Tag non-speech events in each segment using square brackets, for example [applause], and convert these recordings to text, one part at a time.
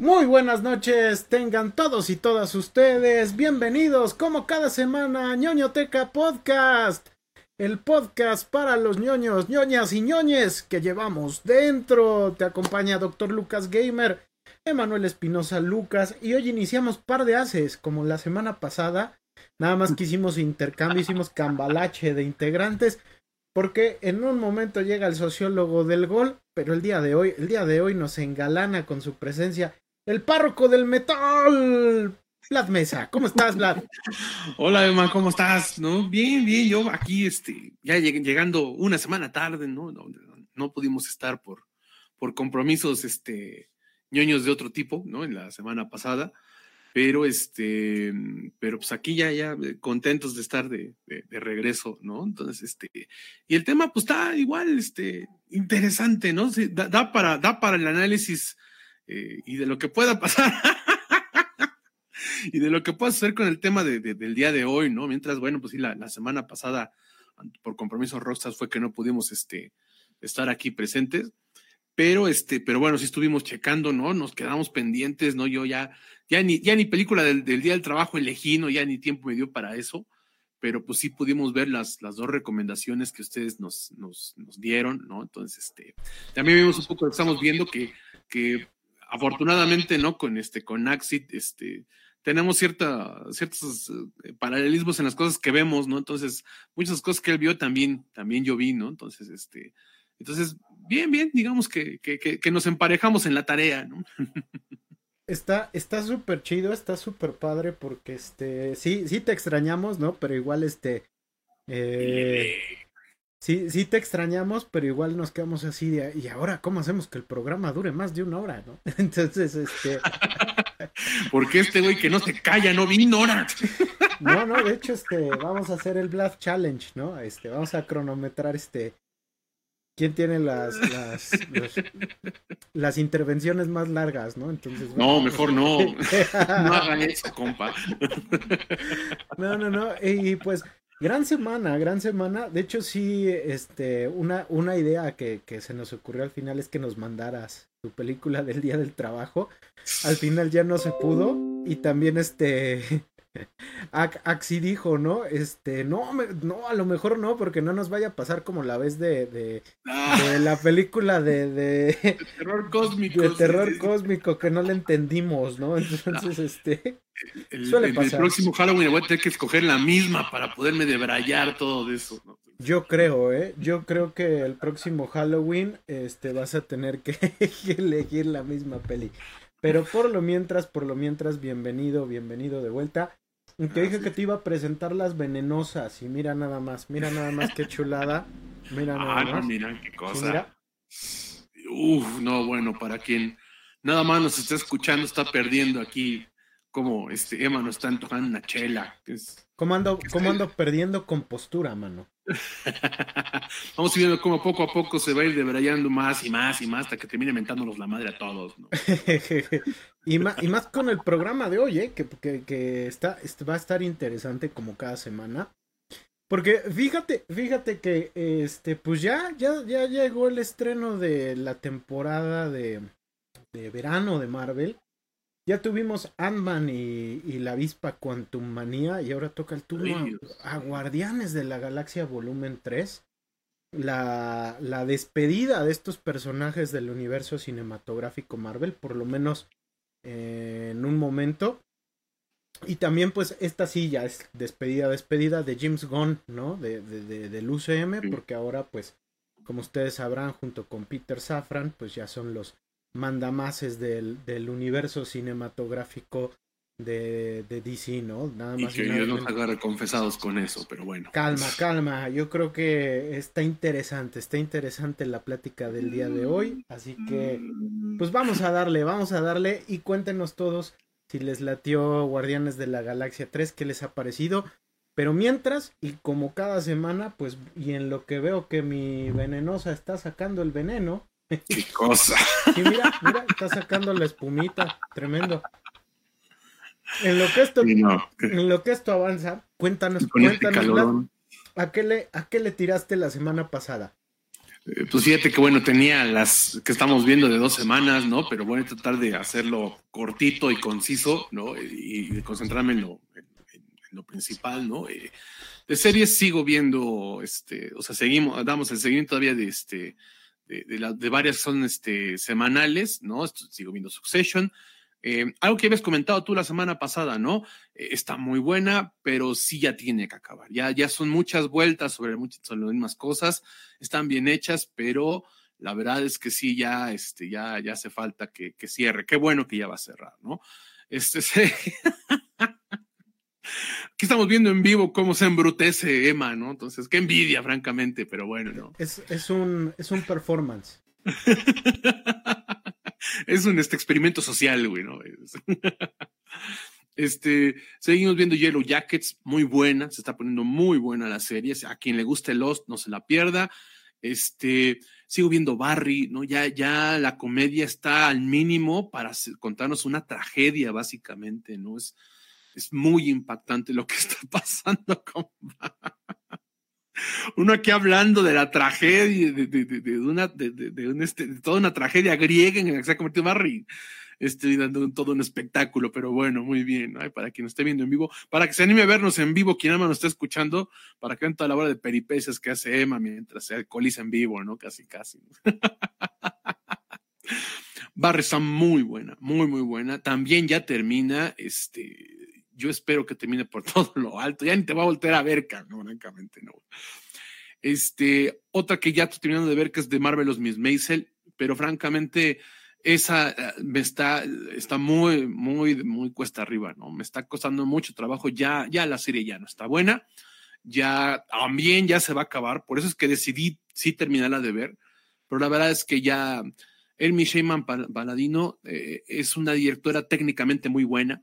Muy buenas noches, tengan todos y todas ustedes bienvenidos como cada semana a ñoñoteca podcast, el podcast para los ñoños, ñoñas y ñoñes que llevamos dentro. Te acompaña Dr. Lucas Gamer, Emanuel Espinosa Lucas y hoy iniciamos par de haces como la semana pasada. Nada más que hicimos intercambio, hicimos cambalache de integrantes porque en un momento llega el sociólogo del gol, pero el día de hoy, el día de hoy nos engalana con su presencia el párroco del metal, Vlad Mesa. ¿Cómo estás, Vlad? [laughs] Hola, Emma, ¿cómo estás? ¿No? Bien, bien, yo aquí, este, ya llegando una semana tarde, ¿no? No, pudimos estar por, por compromisos, este, ñoños de otro tipo, ¿no? En la semana pasada, pero, este, pero pues aquí ya, ya contentos de estar de, de, regreso, ¿no? Entonces, este, y el tema, pues está igual, este, interesante, ¿no? Da, da para, da para el análisis eh, y de lo que pueda pasar. [laughs] y de lo que pueda suceder con el tema de, del día de hoy, ¿no? Mientras, bueno, pues sí, la, semana pasada, por compromiso Roxas, fue que no pudimos este, estar aquí presentes. Pero, este, pero bueno, sí estuvimos checando, ¿no? Nos quedamos pendientes, ¿no? Yo ya, ya ni, ya ni película del, Día del Trabajo elegí, ¿no? Ya ni tiempo me dio para eso. Pero pues sí pudimos ver las, las dos recomendaciones que ustedes nos, nos, nos dieron, ¿no? Entonces, este, también vimos un poco, estamos viendo que, que afortunadamente, ¿no? Con este, con Axit, este, tenemos cierta, ciertos eh, paralelismos en las cosas que vemos, ¿no? Entonces, muchas cosas que él vio también, también yo vi, ¿no? Entonces, este, entonces, bien, bien, digamos que, que, que, nos emparejamos en la tarea, ¿no? [laughs] Está, está súper chido, está súper padre porque este, sí, sí te extrañamos, ¿no? Pero igual este, eh, Sí, sí te extrañamos, pero igual nos quedamos así de, y ahora, ¿cómo hacemos que el programa dure más de una hora, no? [laughs] Entonces, este... [laughs] Porque este güey que no se calla, no vino ahora. [laughs] No, no, de hecho, este, vamos a hacer el Bluff Challenge, ¿no? Este, vamos a cronometrar, este, quién tiene las, las, las intervenciones más largas, ¿no? Entonces... No, mejor no. no hagan eso, compa. No, no, no, y pues Gran semana, gran semana. De hecho, sí, este, una, una idea que, que, se nos ocurrió al final es que nos mandaras tu película del Día del Trabajo. Al final ya no se pudo. Y también este, Axi dijo, ¿no? Este, no, no, a lo mejor no, porque no nos vaya a pasar como la vez de, de, ah. la película de, de, terror cósmico. De terror cósmico que no le entendimos, ¿no? Entonces, este. El, suele pasar. el próximo Halloween voy a tener que escoger la misma para poderme debrayar todo eso, Yo creo, ¿eh? Yo creo que el próximo Halloween este, vas a tener que [laughs] elegir la misma peli. Pero por lo mientras, por lo mientras, bienvenido, bienvenido de vuelta. Te dije que te iba a presentar las venenosas y mira nada más, mira nada más qué chulada. Mira nada ah, no, mira qué cosa. Uf, no, bueno, para quien nada más nos está escuchando, está perdiendo aquí como este Emma nos está antojando una chela. Es, ¿Cómo ando, cómo ando perdiendo compostura, mano? [laughs] Vamos viendo cómo poco a poco se va a ir debrayando más y más y más hasta que termine mentándonos la madre a todos. [laughs] y, más, y más con el programa de hoy, ¿eh? que, que, está, este, va a estar interesante como cada semana. Porque fíjate, fíjate que este, pues ya, ya, ya llegó el estreno de la temporada de, de verano de Marvel. Ya tuvimos Ant-Man y, la avispa Quantum Manía y ahora toca el turno a, Guardianes de la Galaxia Volumen 3. La, la, despedida de estos personajes del universo cinematográfico Marvel, por lo menos eh, en un momento. Y también pues esta sí ya es despedida, despedida de James Gunn, ¿no? De, de, del UCM, porque ahora pues, como ustedes sabrán, junto con Peter Safran, pues ya son los mandamases del, del universo cinematográfico de, de, DC, ¿no? Nada más. Y que Dios nos agarre confesados con eso, pero bueno. Calma, calma. Yo creo que está interesante, está interesante la plática del día de hoy. Así que, pues vamos a darle, vamos a darle y cuéntenos todos si les latió Guardianes de la Galaxia 3, qué les ha parecido. Pero mientras, y como cada semana, pues, y en lo que veo que mi venenosa está sacando el veneno, Qué cosa. [laughs] Sí, mira, mira, está sacando la espumita, tremendo. En lo que esto, en lo que esto avanza, cuéntanos, este cuéntanos, ¿a qué, le, ¿a qué le tiraste la semana pasada? eh, pues fíjate que bueno, tenía las que estamos viendo de dos semanas, ¿no? Pero voy a tratar de hacerlo cortito y conciso, ¿no? Y, de concentrarme en lo, en, lo principal, ¿no? Eh, de series sigo viendo, este, o sea, seguimos, damos el seguimiento todavía de este, de, de, de varias son este, semanales, ¿no? Sigo viendo Succession, eh, algo que habías comentado tú la semana pasada, ¿no? Eh, está muy buena, pero sí ya tiene que acabar. Ya, ya son muchas vueltas sobre, muchas, sobre las mismas cosas, están bien hechas, pero la verdad es que sí, ya, este, ya, ya hace falta que, cierre. Qué bueno que ya va a cerrar, ¿no? Este, [laughs] Aquí estamos viendo en vivo cómo se embrutece Emma, ¿no? Entonces, qué envidia, francamente, pero bueno, ¿no? Es, es, un, es un performance. [laughs] es un este experimento social, güey, ¿no? [laughs] Este, seguimos viendo Yellow Jackets, muy buena, se está poniendo muy buena la serie. A quien le guste Lost, no se la pierda. Este, sigo viendo Barry, ¿no? Ya, ya la comedia está al mínimo para contarnos una tragedia, básicamente, ¿no? Es, es muy impactante lo que [laughs] está pasando con [laughs] uno aquí hablando de la tragedia, de, de, de, de una, de, un este, toda una tragedia griega en la que se ha convertido Barry. Estoy dando todo un espectáculo, pero bueno, muy bien. Para quien esté viendo en vivo, para que se anime a vernos en vivo, quien ama nos está escuchando, para que vean toda la hora de peripecias que hace Emma mientras se alcoholiza en vivo, ¿no? Casi, casi. [laughs] Barry está muy buena, muy, muy buena. También ya termina, este, yo espero que termine por [laughs] todo lo alto. Ya ni te va a volver a ver, no, francamente, no. Este, otra que ya estoy terminando de ver que es de Marvelous Miss Maisel, pero francamente, esa eh, me está, está muy, muy, muy cuesta arriba, ¿no? Me está costando mucho trabajo. Ya, ya la serie ya no está buena. Ya también ya se va a acabar. Por eso es que decidí sí terminarla de ver. Pero la verdad es que ya Elmi Sheyman Paladino eh, es una directora técnicamente muy buena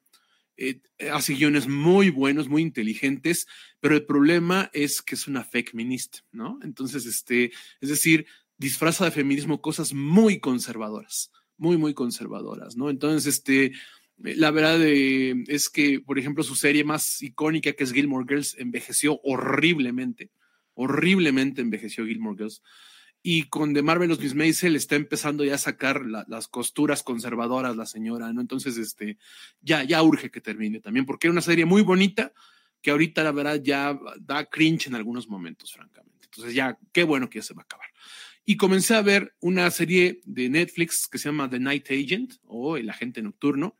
eh, hace guiones muy buenos, muy inteligentes, pero el problema es que es una fake feminista, ¿no? Entonces, este, es decir, disfraza de feminismo cosas muy conservadoras, muy, muy conservadoras, ¿no? Entonces, este, la verdad eh, es que, por ejemplo, su serie más icónica, que es Gilmore Girls, envejeció horriblemente, horriblemente envejeció Gilmore Girls y con The Marvelous Miss Maisel está empezando ya a sacar las costuras conservadoras la señora, ¿no? Entonces, este, ya, ya urge que termine también, porque era una serie muy bonita que ahorita la verdad ya da cringe en algunos momentos, francamente. Entonces ya, qué bueno que ya se va a acabar. Y comencé a ver una serie de Netflix que se llama The Night Agent o El Agente Nocturno.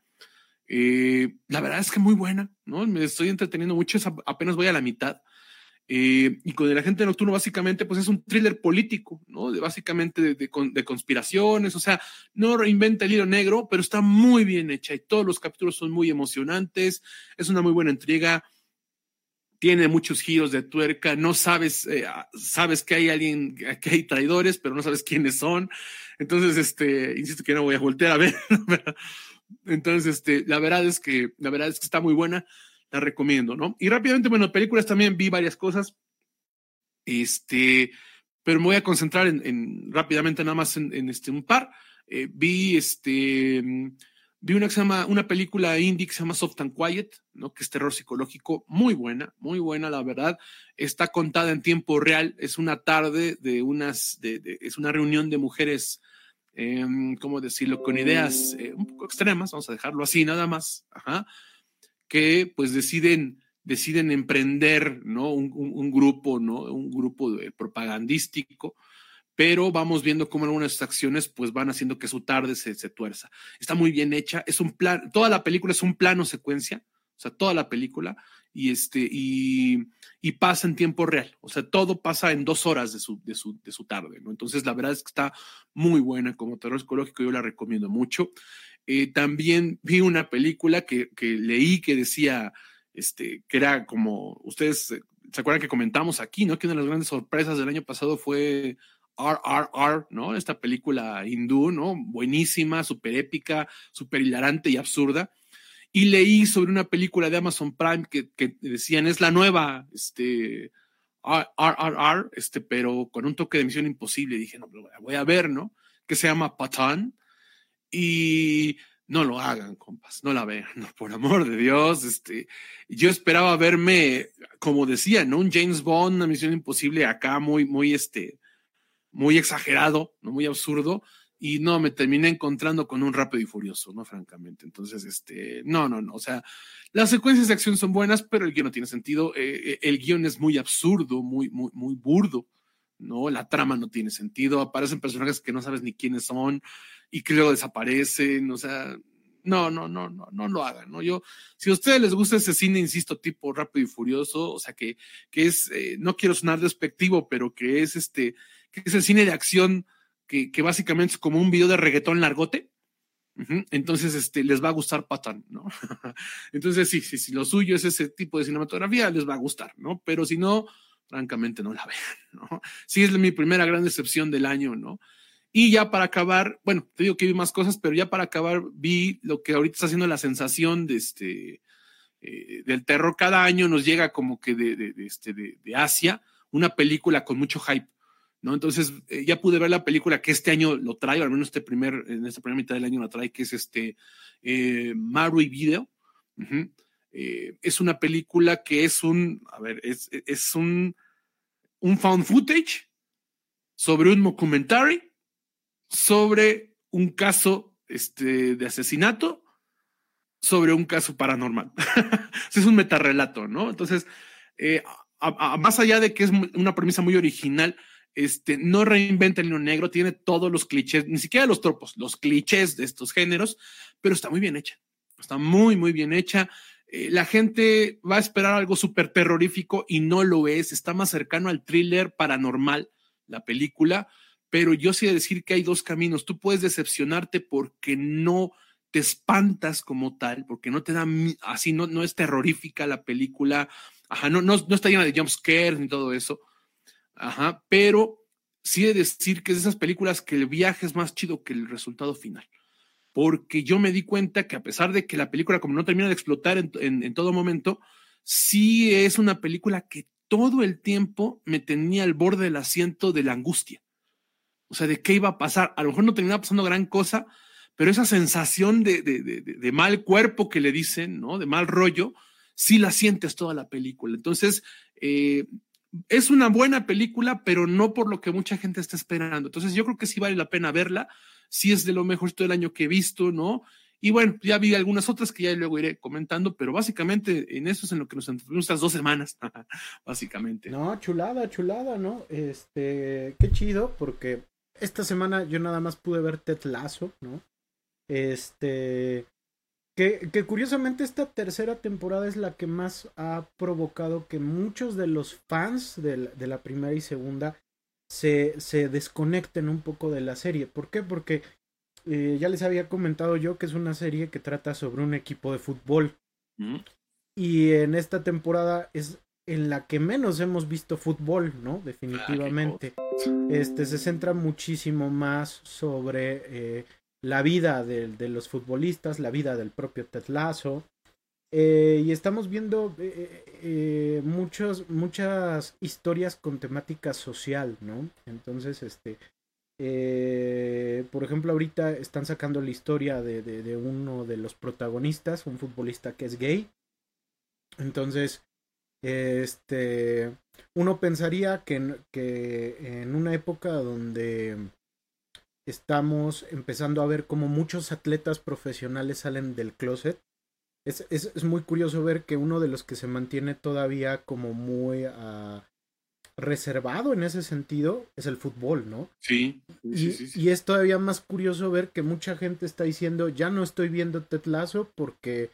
Eh, la verdad es que muy buena, ¿no? Me estoy entreteniendo mucho, apenas voy a la mitad. Eh, y con el agente nocturno básicamente pues es un thriller político, ¿no? De, básicamente de, de, conspiraciones, o sea, no reinventa el hilo negro, pero está muy bien hecha y todos los capítulos son muy emocionantes, es una muy buena entrega, tiene muchos giros de tuerca, no sabes, eh, sabes que hay alguien, que hay traidores, pero no sabes quiénes son, entonces, este, insisto que no voy a voltear a ver, [laughs] entonces, este, la verdad es que, la verdad es que está muy buena la recomiendo, ¿no? Y rápidamente, bueno, películas también vi varias cosas, este, pero me voy a concentrar en, rápidamente nada más en, este, un par. Eh, vi, este, vi una, que se llama, una película indie que se llama Soft and Quiet, ¿no? Que es terror psicológico, muy buena, muy buena, la verdad. Está contada en tiempo real, es una tarde de unas, de, es una reunión de mujeres, eh, ¿cómo decirlo? Con ideas eh, un poco extremas, vamos a dejarlo así, nada más, ajá que pues deciden, deciden emprender, ¿no? Un, grupo, ¿no? Un grupo propagandístico, pero vamos viendo cómo algunas acciones pues van haciendo que su tarde se, se tuerza. Está muy bien hecha, es un plan, toda la película es un plano secuencia, o sea, toda la película, y este, y, y, pasa en tiempo real, o sea, todo pasa en dos horas de su, de su, de su tarde, ¿no? Entonces, la verdad es que está muy buena como terror psicológico, yo la recomiendo mucho. Eh, también vi una película que, que, leí que decía, este, que era como, ustedes se acuerdan que comentamos aquí, ¿no? Que una de las grandes sorpresas del año pasado fue RRR, ¿no? Esta película hindú, ¿no? Buenísima, súper épica, súper hilarante y absurda. Y leí sobre una película de Amazon Prime que, que decían, es la nueva, este, RRR, este, pero con un toque de misión imposible. Dije, no, voy a ver, ¿no? Que se llama Patan y no lo hagan, compas, no la vean, no, por amor de Dios. Este, yo esperaba verme, como decía, ¿no? Un James Bond, una misión imposible acá, muy, muy, este, muy exagerado, ¿no? muy absurdo, y no, me terminé encontrando con un rápido y furioso, ¿no? Francamente. Entonces, este, no, no, no, o sea, las secuencias de acción son buenas, pero el guion no tiene sentido, eh, eh, el guion es muy absurdo, muy, muy, muy burdo, ¿no? La trama no tiene sentido, aparecen personajes que no sabes ni quiénes son y luego desaparecen, o sea, no, no, no, no, no lo hagan, ¿no? Yo, si a ustedes les gusta ese cine, insisto, tipo rápido y furioso, o sea, que, que es, eh, no quiero sonar despectivo, pero que es este, que es el cine de acción que, que básicamente es como un video de reggaetón largote. Entonces, este, les va a gustar Patán, ¿no? [laughs] Entonces, sí, sí, si lo suyo es ese tipo de cinematografía, les va a gustar, ¿no? Pero si no, francamente no la [laughs] vean, ¿no? Sí, es mi primera gran decepción del año, ¿no? Y ya para acabar, bueno, te digo que vi más cosas, pero ya para acabar vi lo que ahorita está haciendo la sensación de este, eh, del terror. Cada año nos llega como que de, de, este, de, Asia una película con mucho hype. ¿no? Entonces, eh, ya pude ver la película que este año lo trae, o al menos este primer, en esta primera mitad del año lo trae, que es este eh, Maru Video. Eh, es una película que es un, a ver, es, es un, un found footage sobre un documentary sobre un caso este, de asesinato, sobre un caso paranormal. [laughs] es un metarrelato, ¿no? Entonces, eh, más allá de que es una premisa muy original, este, no reinventa el hilo negro, tiene todos los clichés, ni siquiera los tropos, los clichés de estos géneros, pero está muy bien hecha. Está muy, muy bien hecha. Eh, la gente va a esperar algo súper terrorífico y no lo es. Está más cercano al thriller paranormal, la película, pero yo sí decir que hay dos caminos. Tú puedes decepcionarte porque no te espantas como tal, porque no te da así, no, no es terrorífica la película, ajá, no, no, no está llena de jump scares ni todo eso, ajá, pero sí de decir que es de esas películas que el viaje es más chido que el resultado final porque yo me di cuenta que a pesar de que la película como no termina de explotar en, todo momento, sí es una película que todo el tiempo me tenía al borde del asiento de la angustia. O sea, de qué iba a pasar. A lo mejor no terminaba pasando gran cosa, pero esa sensación de, de, mal cuerpo que le dicen, ¿no? De mal rollo, sí la sientes toda la película. Entonces, eh, es una buena película, pero no por lo que mucha gente está esperando. Entonces, yo creo que sí vale la pena verla sí es de lo mejorcito del año que he visto, ¿no? Y bueno, ya vi algunas otras que ya luego iré comentando, pero básicamente en eso es en lo que nos entretuvimos estas dos semanas, [laughs] básicamente. No, chulada, chulada, ¿no? Este, qué chido, porque esta semana yo nada más pude ver Ted Lasso, ¿no? Este, que, que, curiosamente esta tercera temporada es la que más ha provocado que muchos de los fans de de la primera y segunda se, se desconecten un poco de la serie. ¿Por qué? Porque eh, ya les había comentado yo que es una serie que trata sobre un equipo de fútbol. Mm. Y en esta temporada es en la que menos hemos visto fútbol, ¿no? Definitivamente. este se centra muchísimo más sobre eh, la vida de, de, los futbolistas, la vida del propio Ted Lasso, eh, y estamos viendo eh, eh, muchos, muchas historias con temática social, ¿no? Entonces, este, por ejemplo, ahorita están sacando la historia de, de, uno de los protagonistas, un futbolista que es gay. Entonces, este, uno pensaría que, que en una época donde estamos empezando a ver como muchos atletas profesionales salen del closet, es, es, es, muy curioso ver que uno de los que se mantiene todavía como muy uh, reservado en ese sentido es el fútbol, ¿no? Sí. y, y, es todavía más curioso ver que mucha gente está diciendo, ya no estoy viendo Ted Lasso porque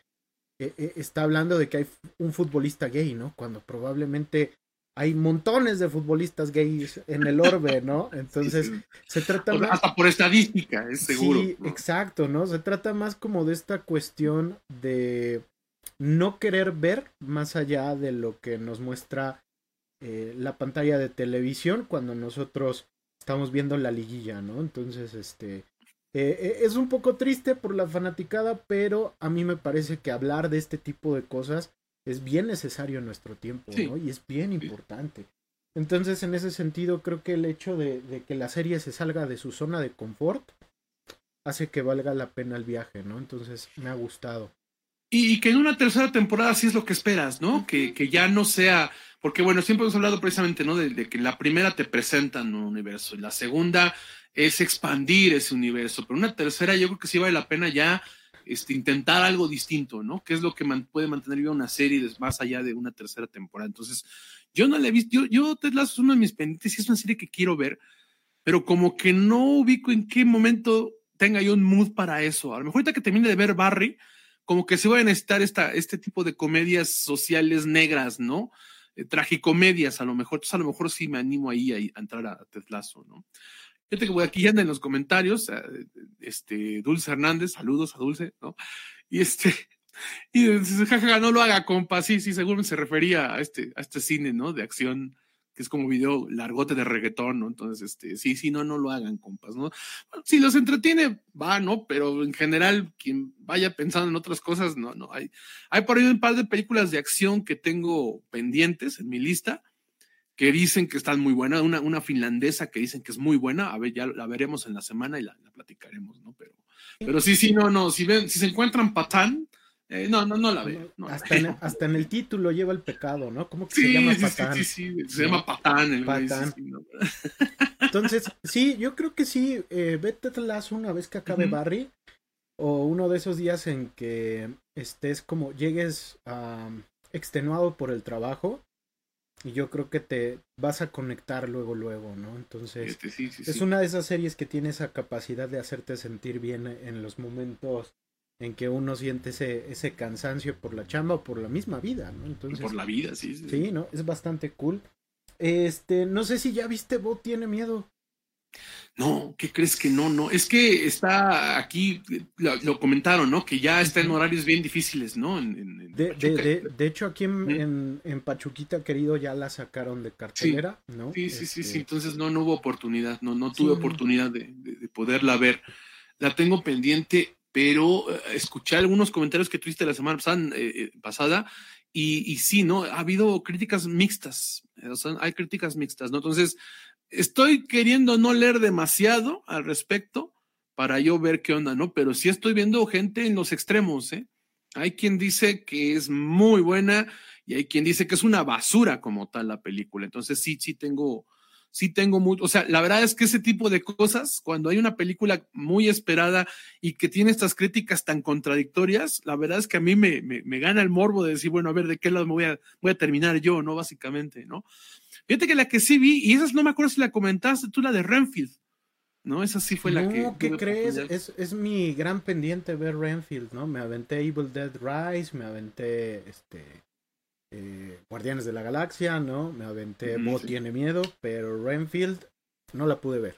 eh, está hablando de que hay un futbolista gay, ¿no? Cuando probablemente hay montones de futbolistas gays en el orbe, ¿no? [laughs] Entonces, se trata más... Hasta por estadística, es seguro. Sí, exacto, ¿no? Se trata más como de esta cuestión de no querer ver más allá de lo que nos muestra eh, la pantalla de televisión cuando nosotros estamos viendo la liguilla, ¿no? Entonces, este... Eh, eh, es un poco triste por la fanaticada, pero a mí me parece que hablar de este tipo de cosas es bien necesario en nuestro tiempo, ¿no? Y es bien importante. Entonces, en ese sentido, creo que el hecho de, que la serie se salga de su zona de confort hace que valga la pena el viaje, ¿no? Entonces, me ha gustado. Y, que en una tercera temporada sí es lo que esperas, ¿no? Que, que ya no sea, porque bueno, siempre hemos hablado precisamente, ¿no? De, que la primera te presentan un universo y la segunda es expandir ese universo, pero una tercera yo creo que sí vale la pena ya este, intentar algo distinto, ¿no? Que es lo que puede mantener viva una serie más allá de una tercera temporada. Entonces, yo no la he visto, yo, yo Ted Lasso es uno de mis pendientes y es una serie que quiero ver, pero como que no ubico en qué momento tenga yo un mood para eso. A lo mejor ahorita que termine de ver Barry, como que se va a necesitar esta, este tipo de comedias sociales negras, ¿no? Eh, tragicomedias, a lo mejor. Entonces, a lo mejor sí me animo ahí a, entrar a Ted Lasso, ¿no? Que voy aquí anda en los comentarios, este, Dulce Hernández, saludos a Dulce, ¿no? Y este, [laughs] y dice, jajaja, no lo haga, compa, sí, sí, seguro se refería a este, a este cine, ¿no? De acción, que es como video largote de reggaetón, ¿no? Entonces, este, sí, sí, no, no lo hagan, compas, ¿no? si los entretiene, va, ¿no? Pero en general, quien vaya pensando en otras cosas, no, no, hay, hay por ahí un par de películas de acción que tengo pendientes en mi lista, que dicen que están muy buenas, una, una finlandesa que dicen que es muy buena, a ver, ya la veremos en la semana y la, platicaremos, ¿no? Pero, pero sí, sí, no, no, si ven, si se encuentran patán, eh, no, no, no la veo. hasta, En, hasta, en, el título lleva el pecado, ¿no? ¿Cómo que se llama Patán? Sí, sí, sí, se llama Patán. patán. [laughs] Entonces, sí, yo creo que sí, eh, vete una vez que acabe Barry, o uno de esos días en que estés como, llegues extenuado por el trabajo, y yo creo que te vas a conectar luego, luego, ¿no? Entonces, este, es una de esas series que tiene esa capacidad de hacerte sentir bien en los momentos en que uno siente ese, ese cansancio por la chamba o por la misma vida, ¿no? Entonces, por la vida, sí, sí. Sí, ¿no? Es bastante cool. Este, no sé si ya viste Bot tiene miedo. No, ¿qué crees que no? No, es que está aquí, lo, comentaron, ¿no? Que ya está en horarios bien difíciles, ¿no? de, de, de, hecho, aquí en, en, Pachuquita, querido, ya la sacaron de cartelera, ¿no? Sí, sí, sí, sí, este entonces no, no hubo oportunidad, no, no tuve oportunidad de, de, poderla ver. La tengo pendiente, pero eh, escuché algunos comentarios que tuviste la semana eh, pasada, y, y, sí, ¿no? Ha habido críticas mixtas, o sea, hay críticas mixtas, ¿no? Entonces, estoy queriendo no leer demasiado al respecto para yo ver qué onda, ¿no? Pero sí estoy viendo gente en los extremos, ¿eh? Hay quien dice que es muy buena y hay quien dice que es una basura como tal la película. Entonces sí, sí tengo, sí tengo mucho, o sea, la verdad es que ese tipo de cosas, cuando hay una película muy esperada y que tiene estas críticas tan contradictorias, la verdad es que a mí me, me, gana el morbo de decir, bueno, a ver, ¿de qué lado me voy a, voy a terminar yo, no? Básicamente, ¿no? Fíjate que la que sí vi, y esa no me acuerdo si la comentaste tú, la de Renfield. ¿No? Esa sí fue la que. ¿qué crees? Es, es, mi gran pendiente ver Renfield, ¿no? Me aventé Evil Dead Rise, me aventé este. Eh, Guardianes de la Galaxia, ¿no? Me aventé mm, tiene miedo, pero Renfield no la pude ver.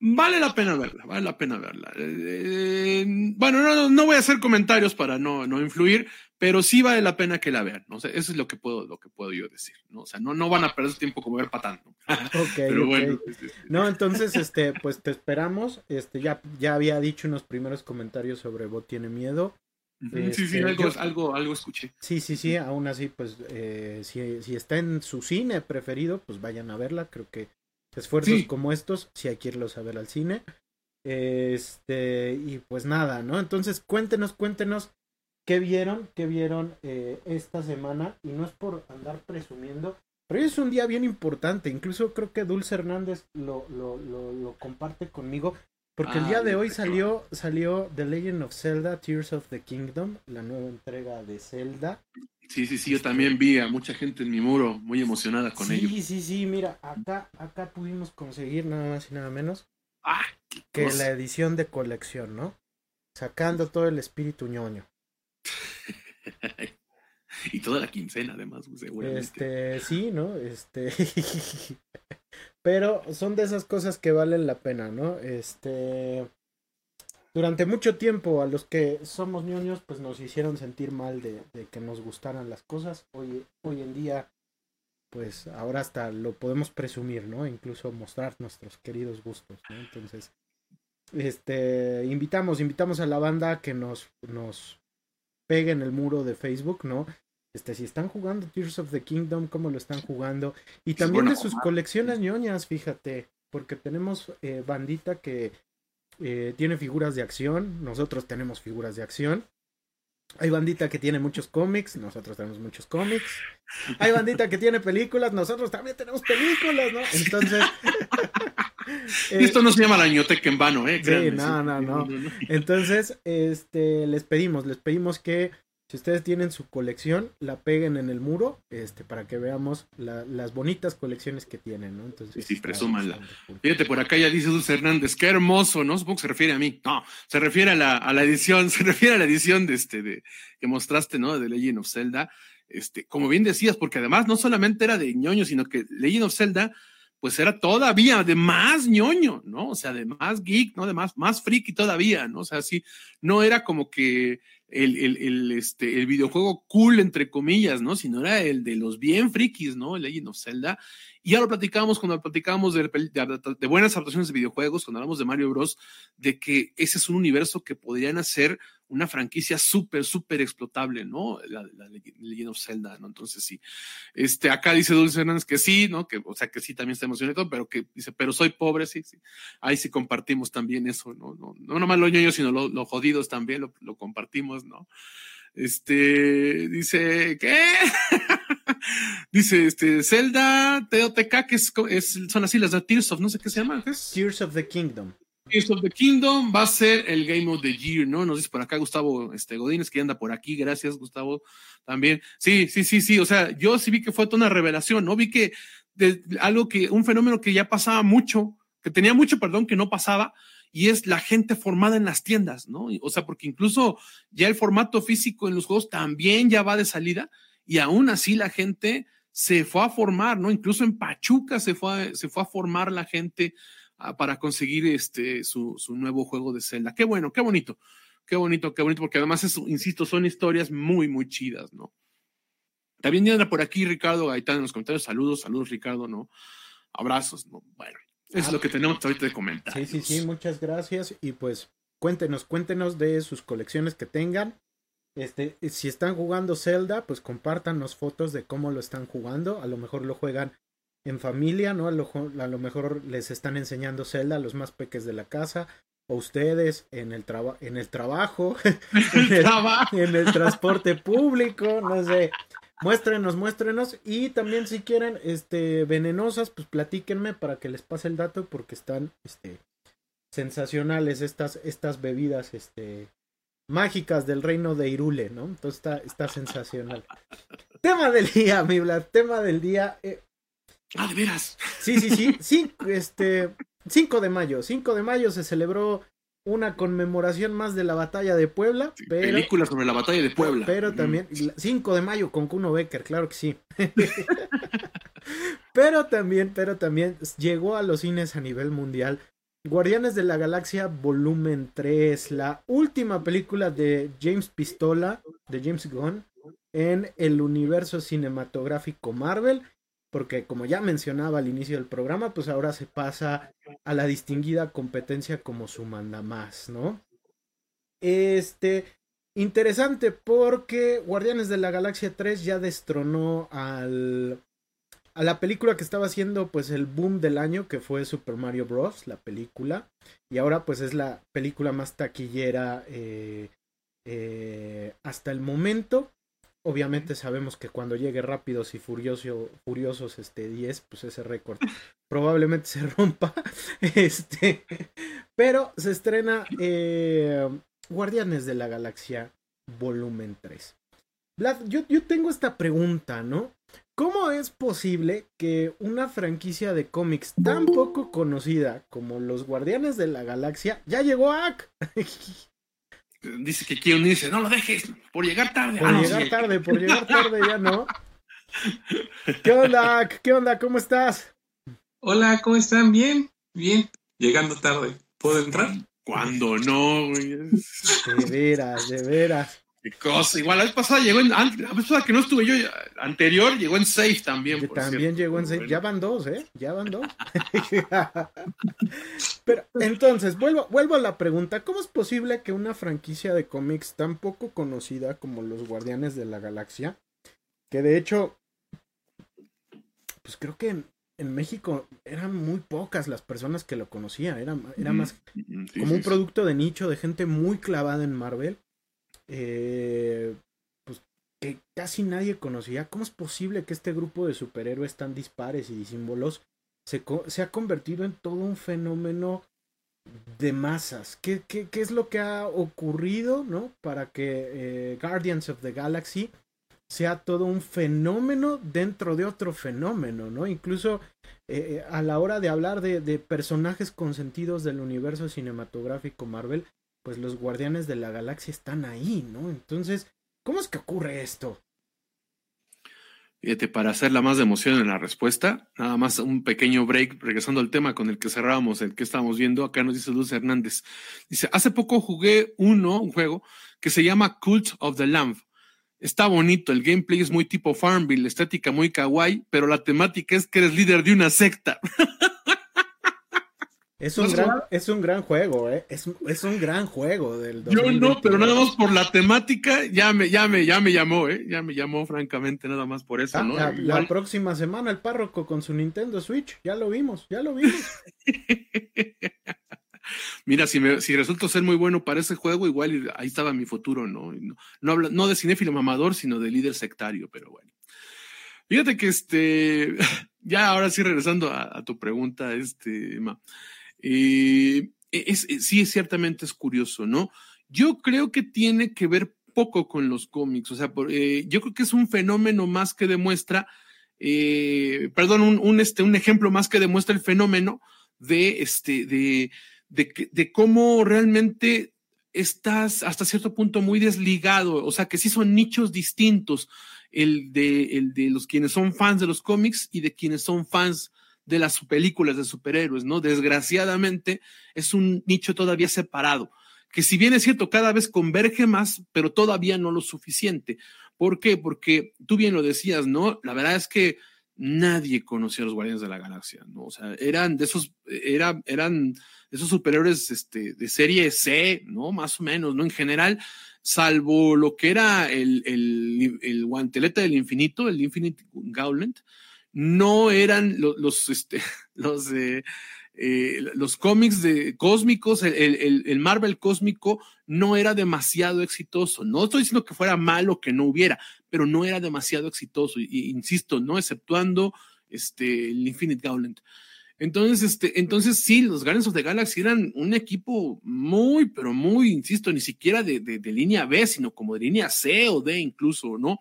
Vale la pena verla, vale la pena verla. Eh, bueno, no, no, voy a hacer comentarios para no, no influir, pero sí vale la pena que la vean. ¿no? eso es lo que puedo, lo que puedo yo decir. ¿no? O sea, no, no van a perder su tiempo como ver patán. ¿no? [laughs] [laughs] pero bueno. No, entonces, [laughs] este, pues te esperamos. Este, ya, ya había dicho unos primeros comentarios sobre Bot tiene miedo. Sí, sí, este, algo, algo, escuché. Sí, sí, sí, aún así, pues, eh, si, si está en su cine preferido, pues vayan a verla. Creo que esfuerzos como estos, si hay que irlos a ver al cine. Este, y pues nada, ¿no? Entonces, cuéntenos, cuéntenos qué vieron, qué vieron eh, esta semana. Y no es por andar presumiendo, pero hoy es un día bien importante. Incluso creo que Dulce Hernández lo, lo, lo, comparte conmigo. Porque el día de hoy salió, salió The Legend of Zelda, Tears of the Kingdom, la nueva entrega de Zelda. Sí, sí, sí, yo también vi a mucha gente en mi muro muy emocionada con ello. Sí, sí, sí, mira, acá, acá pudimos conseguir nada más y nada menos ah, que la edición de colección, ¿no? Sacando todo el espíritu ñoño. [laughs] y toda la quincena, además, seguramente. Este, sí, ¿no? Este. [laughs] Pero son de esas cosas que valen la pena, ¿no? Este durante mucho tiempo a los que somos ñoños pues nos hicieron sentir mal de, que nos gustaran las cosas. Hoy, hoy en día pues ahora hasta lo podemos presumir, ¿no? Incluso mostrar nuestros queridos gustos, ¿no? Entonces, este, invitamos, invitamos a la banda que nos, nos pegue en el muro de Facebook, ¿no? Este, si están jugando Tears of the Kingdom, cómo lo están jugando. Y también de sus colecciones ñoñas, fíjate, porque tenemos eh, bandita que eh, tiene figuras de acción, nosotros tenemos figuras de acción. Hay bandita que tiene muchos cómics, nosotros tenemos muchos cómics. Hay bandita que tiene películas, nosotros también tenemos películas, ¿no? Entonces. [laughs] Esto no se llama la ñoteca en vano, ¿eh? sí, no, no, no. Entonces, este, les pedimos, les pedimos que si ustedes tienen su colección, la peguen en el muro, este, para que veamos las bonitas colecciones que tienen, ¿no? Entonces, sí, presúmanla. Fíjate, por acá ya dice Dulce Hernández, qué hermoso, ¿no? Supongo que se refiere a mí. No, se refiere a la, a la edición, [laughs] se refiere a la edición de este, de, que mostraste, ¿no? De Legend of Zelda. Este, como bien decías, porque además no solamente era de ñoño, sino que Legend of Zelda, pues era todavía de más ñoño, ¿no? O sea, de más geek, ¿no? De más, más friki todavía, ¿no? O sea, sí, no era como que el, el, este, el videojuego cool, entre comillas, ¿no? Sino era el de los bien frikis, ¿no? Legend of Zelda. Y ya lo platicamos cuando platicamos de, de, buenas adaptaciones de videojuegos, cuando hablamos de Mario Bros, de que ese es un universo que podrían hacer una franquicia súper, súper explotable, ¿no? La, la, Legend of Zelda, ¿no? Entonces sí. Este, acá dice Dulce Hernández que sí, ¿no? Que, o sea, que sí también está emocionado, pero que dice, pero soy pobre, sí, sí. Ahí sí compartimos también eso, ¿no? No, no nomás los ñoños, sino los lo jodidos también lo, lo compartimos, ¿no? Este, dice, ¿qué? [laughs] Dice, este, Zelda, TOTK, que es, es, son así las de Tears of, no sé qué se llama. Tears of the Kingdom. Tears of the Kingdom va a ser el Game of the Year, ¿no? Nos dice por acá Gustavo este, Godínez, que anda por aquí. Gracias, Gustavo, también. Sí, sí, sí, sí. O sea, yo sí vi que fue toda una revelación, ¿no? Vi que de, algo que, un fenómeno que ya pasaba mucho, que tenía mucho, perdón, que no pasaba, y es la gente formada en las tiendas, ¿no? O sea, porque incluso ya el formato físico en los juegos también ya va de salida y aún así la gente se fue a formar, ¿no? Incluso en Pachuca se fue a, se fue a formar la gente ah, para conseguir este, su, su, nuevo juego de Zelda. Qué bueno, qué bonito, qué bonito, qué bonito, porque además, es, insisto, son historias muy, muy chidas, ¿no? También anda por aquí Ricardo Gaitán en los comentarios. Saludos, saludos, Ricardo, ¿no? Abrazos, ¿no? Bueno, es lo que tenemos ahorita de comentar. Sí, sí, sí, muchas gracias. Y pues cuéntenos, cuéntenos de sus colecciones que tengan. Este, si están jugando Zelda, pues compártanos fotos de cómo lo están jugando. A lo mejor lo juegan en familia, ¿no? A lo, a lo mejor les están enseñando Zelda a los más peques de la casa. O ustedes en el, en el trabajo, [laughs] en, el, [laughs] en el transporte público, no sé. Muéstrenos, muéstrenos. Y también si quieren, este, venenosas, pues platíquenme para que les pase el dato porque están, este, sensacionales estas, estas bebidas, este, mágicas del reino de Irule, ¿no? Entonces está, está sensacional. tema del día, mi Vlad, tema del día. Eh... Ah, de veras. Sí, sí, sí. sí este, 5 de mayo. 5 de mayo se celebró una conmemoración más de la batalla de Puebla. pero, película sobre la batalla de Puebla. Pero también, 5 de mayo con Kuno Becker, claro que sí. [laughs] pero también, pero también llegó a los cines a nivel mundial Guardianes de la Galaxia Volumen 3, la última película de James Pistola, de James Gunn, en el universo cinematográfico Marvel, porque como ya mencionaba al inicio del programa, pues ahora se pasa a la distinguida competencia como su manda más, ¿no? Este, interesante porque Guardianes de la Galaxia 3 ya destronó al a la película que estaba haciendo pues el boom del año que fue Super Mario Bros. la película y ahora pues es la película más taquillera eh, eh, hasta el momento obviamente sabemos que cuando llegue rápidos y furioso, furiosos este 10 pues ese récord [laughs] probablemente se rompa [laughs] este pero se estrena eh, Guardianes de la Galaxia volumen 3 Vlad, yo, yo tengo esta pregunta, ¿no? ¿Cómo es posible que una franquicia de cómics tan poco conocida como Los Guardianes de la Galaxia ya llegó a AC? [laughs] Dice que quiere unirse, no lo dejes, por llegar tarde. Por ah, llegar tarde, por llegar tarde ya no. ¿Qué onda? ¿Qué onda? ¿Cómo estás? Hola, ¿cómo están? Bien, bien. Llegando tarde. ¿Puedo entrar? Cuando no, güey. De veras, de veras. Cosa. Igual la vez pasada llegó en. La vez pasada que no estuve yo, anterior, llegó en safe también. también llegó en safe. Ya van dos, ¿eh? Ya van dos. [laughs] Pero entonces, vuelvo, vuelvo a la pregunta: ¿cómo es posible que una franquicia de cómics tan poco conocida como Los Guardianes de la Galaxia, que de hecho, pues creo que en, México eran muy pocas las personas que lo conocían, era, era más como un producto de nicho de gente muy clavada en Marvel eh, pues, que casi nadie conocía. ¿Cómo es posible que este grupo de superhéroes tan dispares y símbolos se, ha convertido en todo un fenómeno de masas? ¿Qué, qué, qué es lo que ha ocurrido ¿no? para que eh, Guardians of the Galaxy sea todo un fenómeno dentro de otro fenómeno, ¿no? Incluso eh, a la hora de hablar de, personajes consentidos del universo cinematográfico Marvel, pues los guardianes de la galaxia están ahí, ¿no? Entonces, ¿cómo es que ocurre esto? Fíjate, para hacer la más de emoción en la respuesta, nada más un pequeño break, regresando al tema con el que cerrábamos, el que estábamos viendo, acá nos dice Luz Hernández. Dice, hace poco jugué uno, un juego, que se llama Cult of the Lamb. Está bonito, el gameplay es muy tipo Farmville, estética muy kawaii, pero la temática es que eres líder de una secta. [laughs] Es un, gran, es un gran juego, ¿eh? Es, es un gran juego del Yo no, pero nada más por la temática ya me, ya me, ya me llamó, ¿eh? Ya me llamó, francamente, nada más por eso, ah, ¿no? La, la, próxima semana el párroco con su Nintendo Switch, ya lo vimos, ya lo vimos. [laughs] Mira, si, me, si resulto ser muy bueno para ese juego, igual ahí estaba mi futuro, ¿no? No, no, de cinéfilo mamador, sino de líder sectario, pero bueno. Fíjate que este, [laughs] ya ahora sí regresando a, a tu pregunta, este, Ma, eh, es, es, sí, ciertamente es curioso, ¿no? Yo creo que tiene que ver poco con los cómics, o sea, eh, yo creo que es un fenómeno más que demuestra, eh, perdón, este, un ejemplo más que demuestra el fenómeno de, este, de, cómo realmente estás hasta cierto punto muy desligado, o sea, que sí son nichos distintos, el de los quienes son fans de los cómics y de quienes son fans de las películas de superhéroes, ¿no? Desgraciadamente es un nicho todavía separado, que si bien es cierto, cada vez converge más, pero todavía no lo suficiente. ¿Por qué? Porque tú bien lo decías, ¿no? La verdad es que nadie conocía a los Guardianes de la Galaxia, ¿no? O sea, eran de esos, era, eran esos superhéroes este, de serie C, ¿no? Más o menos, ¿no? En general, salvo lo que era el, el, el guantelete del infinito, el Infinite Gauntlet, no eran los, este, [laughs] los, eh, eh, los cómics de cósmicos, el, el, el, Marvel cósmico no era demasiado exitoso. No estoy diciendo que fuera malo que no hubiera, pero no era demasiado exitoso. Y, y insisto, no exceptuando este, el Infinite Gauntlet. Entonces, este, entonces sí, los Guardians of the Galaxy eran un equipo muy, pero muy, insisto, ni siquiera de, de, de línea B, sino como de línea C o D incluso, ¿no?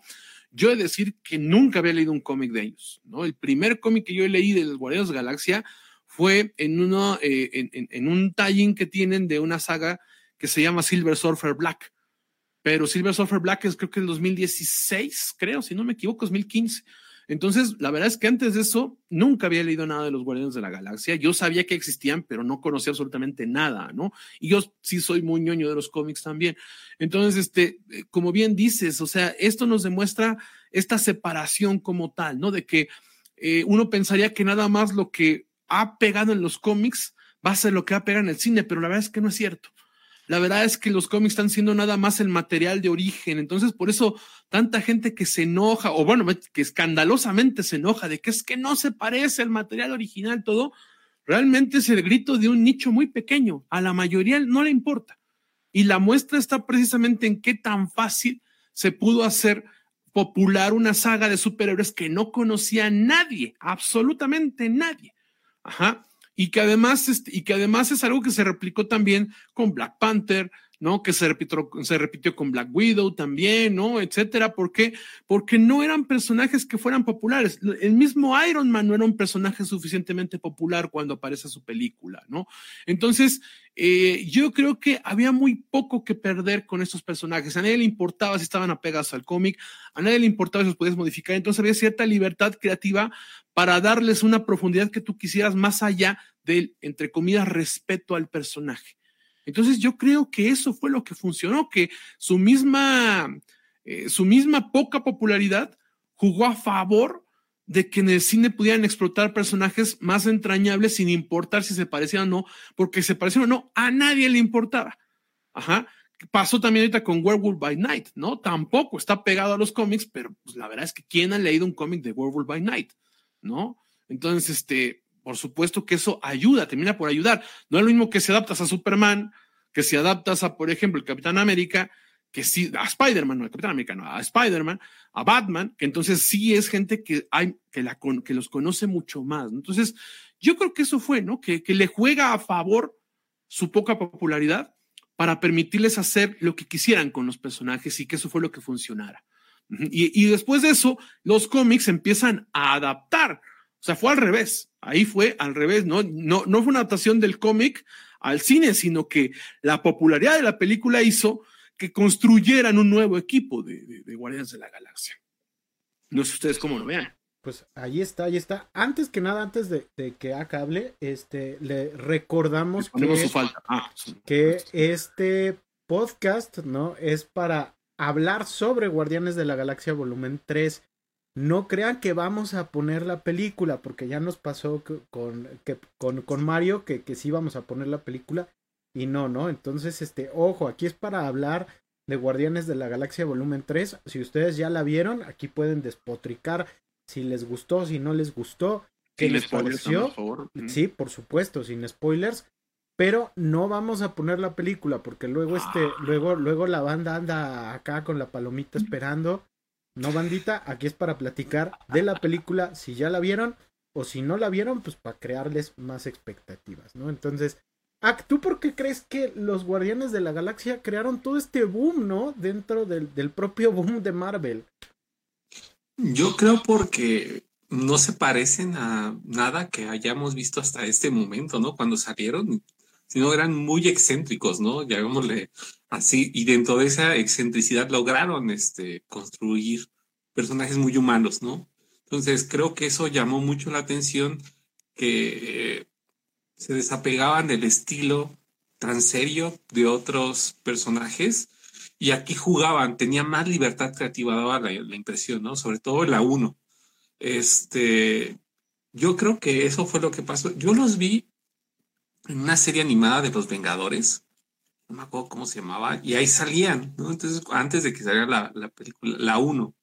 Yo he de decir que nunca había leído un cómic de ellos, ¿no? El primer cómic que yo leí de los Guardianes de Galaxia fue en, uno, eh, en, un tie que tienen de una saga que se llama Silver Surfer Black. Pero Silver Surfer Black es creo que el 2016, creo, si no me equivoco, 2015. Entonces, la verdad es que antes de eso nunca había leído nada de los Guardianes de la Galaxia. Yo sabía que existían, pero no conocía absolutamente nada, ¿no? Y yo sí soy muy ñoño de los cómics también. Entonces, este, como bien dices, o sea, esto nos demuestra esta separación como tal, ¿no? De que eh, uno pensaría que nada más lo que ha pegado en los cómics va a ser lo que va a pegar en el cine, pero la verdad es que no es cierto. La verdad es que los cómics están siendo nada más el material de origen. Entonces, por eso tanta gente que se enoja, o bueno, que escandalosamente se enoja de que es que no se parece el material original, todo, realmente es el grito de un nicho muy pequeño. A la mayoría no le importa. Y la muestra está precisamente en qué tan fácil se pudo hacer popular una saga de superhéroes que no conocía nadie, absolutamente nadie. Ajá y que además, y que además es algo que se replicó también con Black Panther, ¿no? Que se repitió, se repitió con Black Widow también, ¿no? Etcétera. ¿Por qué? Porque no eran personajes que fueran populares. El mismo Iron Man no era un personaje suficientemente popular cuando aparece su película, ¿no? Entonces, eh, yo creo que había muy poco que perder con estos personajes. A nadie le importaba si estaban apegados al cómic, a nadie le importaba si los podías modificar. Entonces había cierta libertad creativa para darles una profundidad que tú quisieras más allá del, entre comillas, respeto al personaje. Entonces yo creo que eso fue lo que funcionó, que su misma, eh, su misma poca popularidad jugó a favor de que en el cine pudieran explotar personajes más entrañables sin importar si se parecían o no, porque se parecían o no, a nadie le importaba. Ajá. Pasó también ahorita con Werewolf by Night, ¿no? Tampoco está pegado a los cómics, pero pues la verdad es que ¿quién ha leído un cómic de Werewolf by Night? ¿No? Entonces, este, por supuesto que eso ayuda, termina por ayudar. No es lo mismo que si adaptas a Superman, que si adaptas a, por ejemplo, el Capitán América, que sí, a Spider-Man, no a Capitán América, no, a Spider-Man, a Batman, que entonces sí es gente que hay, que, la, que los conoce mucho más. Entonces, yo creo que eso fue, ¿no? Que, que le juega a favor su poca popularidad para permitirles hacer lo que quisieran con los personajes y que eso fue lo que funcionara. Y, y después de eso, los cómics empiezan a adaptar. O sea, fue al revés. Ahí fue al revés, ¿no? No, no fue una adaptación del cómic al cine, sino que la popularidad de la película hizo que construyeran un nuevo equipo de, Guardianes de la Galaxia. No sé ustedes cómo lo vean. Pues ahí está, ahí está. Antes que nada, antes de, que hable, este, le recordamos que, ah, que este podcast, ¿no? Es para hablar sobre Guardianes de la Galaxia Volumen 3. No crean que vamos a poner la película, porque ya nos pasó con, que, con, con Mario que, que sí vamos a poner la película y no, ¿no? Entonces, este, ojo, aquí es para hablar de Guardianes de la Galaxia volumen 3. Si ustedes ya la vieron, aquí pueden despotricar si les gustó, si no les gustó, qué les pareció. Sí, por supuesto, sin spoilers. Pero no vamos a poner la película porque luego este, ah. luego, luego la banda anda acá con la palomita esperando. No, bandita, aquí es para platicar de la película, si ya la vieron o si no la vieron, pues para crearles más expectativas, ¿no? Entonces, ¿tú por qué crees que los Guardianes de la Galaxia crearon todo este boom, ¿no? Dentro del, propio boom de Marvel. Yo creo porque no se parecen a nada que hayamos visto hasta este momento, ¿no? Cuando salieron, sino eran muy excéntricos, ¿no? Llamémosle así, y dentro de esa excentricidad lograron este, construir personajes muy humanos, ¿no? Entonces creo que eso llamó mucho la atención que se desapegaban del estilo tan serio de otros personajes y aquí jugaban, tenían más libertad creativa, daba la, impresión, ¿no? Sobre todo la 1. Este, yo creo que eso fue lo que pasó. Yo los vi en una serie animada de Los Vengadores, no me acuerdo cómo se llamaba, y ahí salían, ¿no? Entonces, antes de que saliera la, la película, la 1,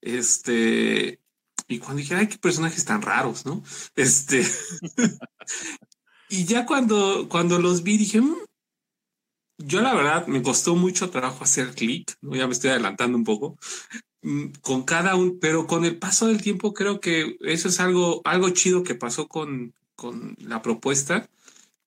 este, y cuando dije, ay, qué personajes tan raros, ¿no? Este, [laughs] Y ya cuando, cuando los vi dije, mm". yo la verdad me costó mucho trabajo hacer clic, ¿no? ya me estoy adelantando un poco, mm, con cada un, pero con el paso del tiempo creo que eso es algo, algo chido que pasó con, con la propuesta,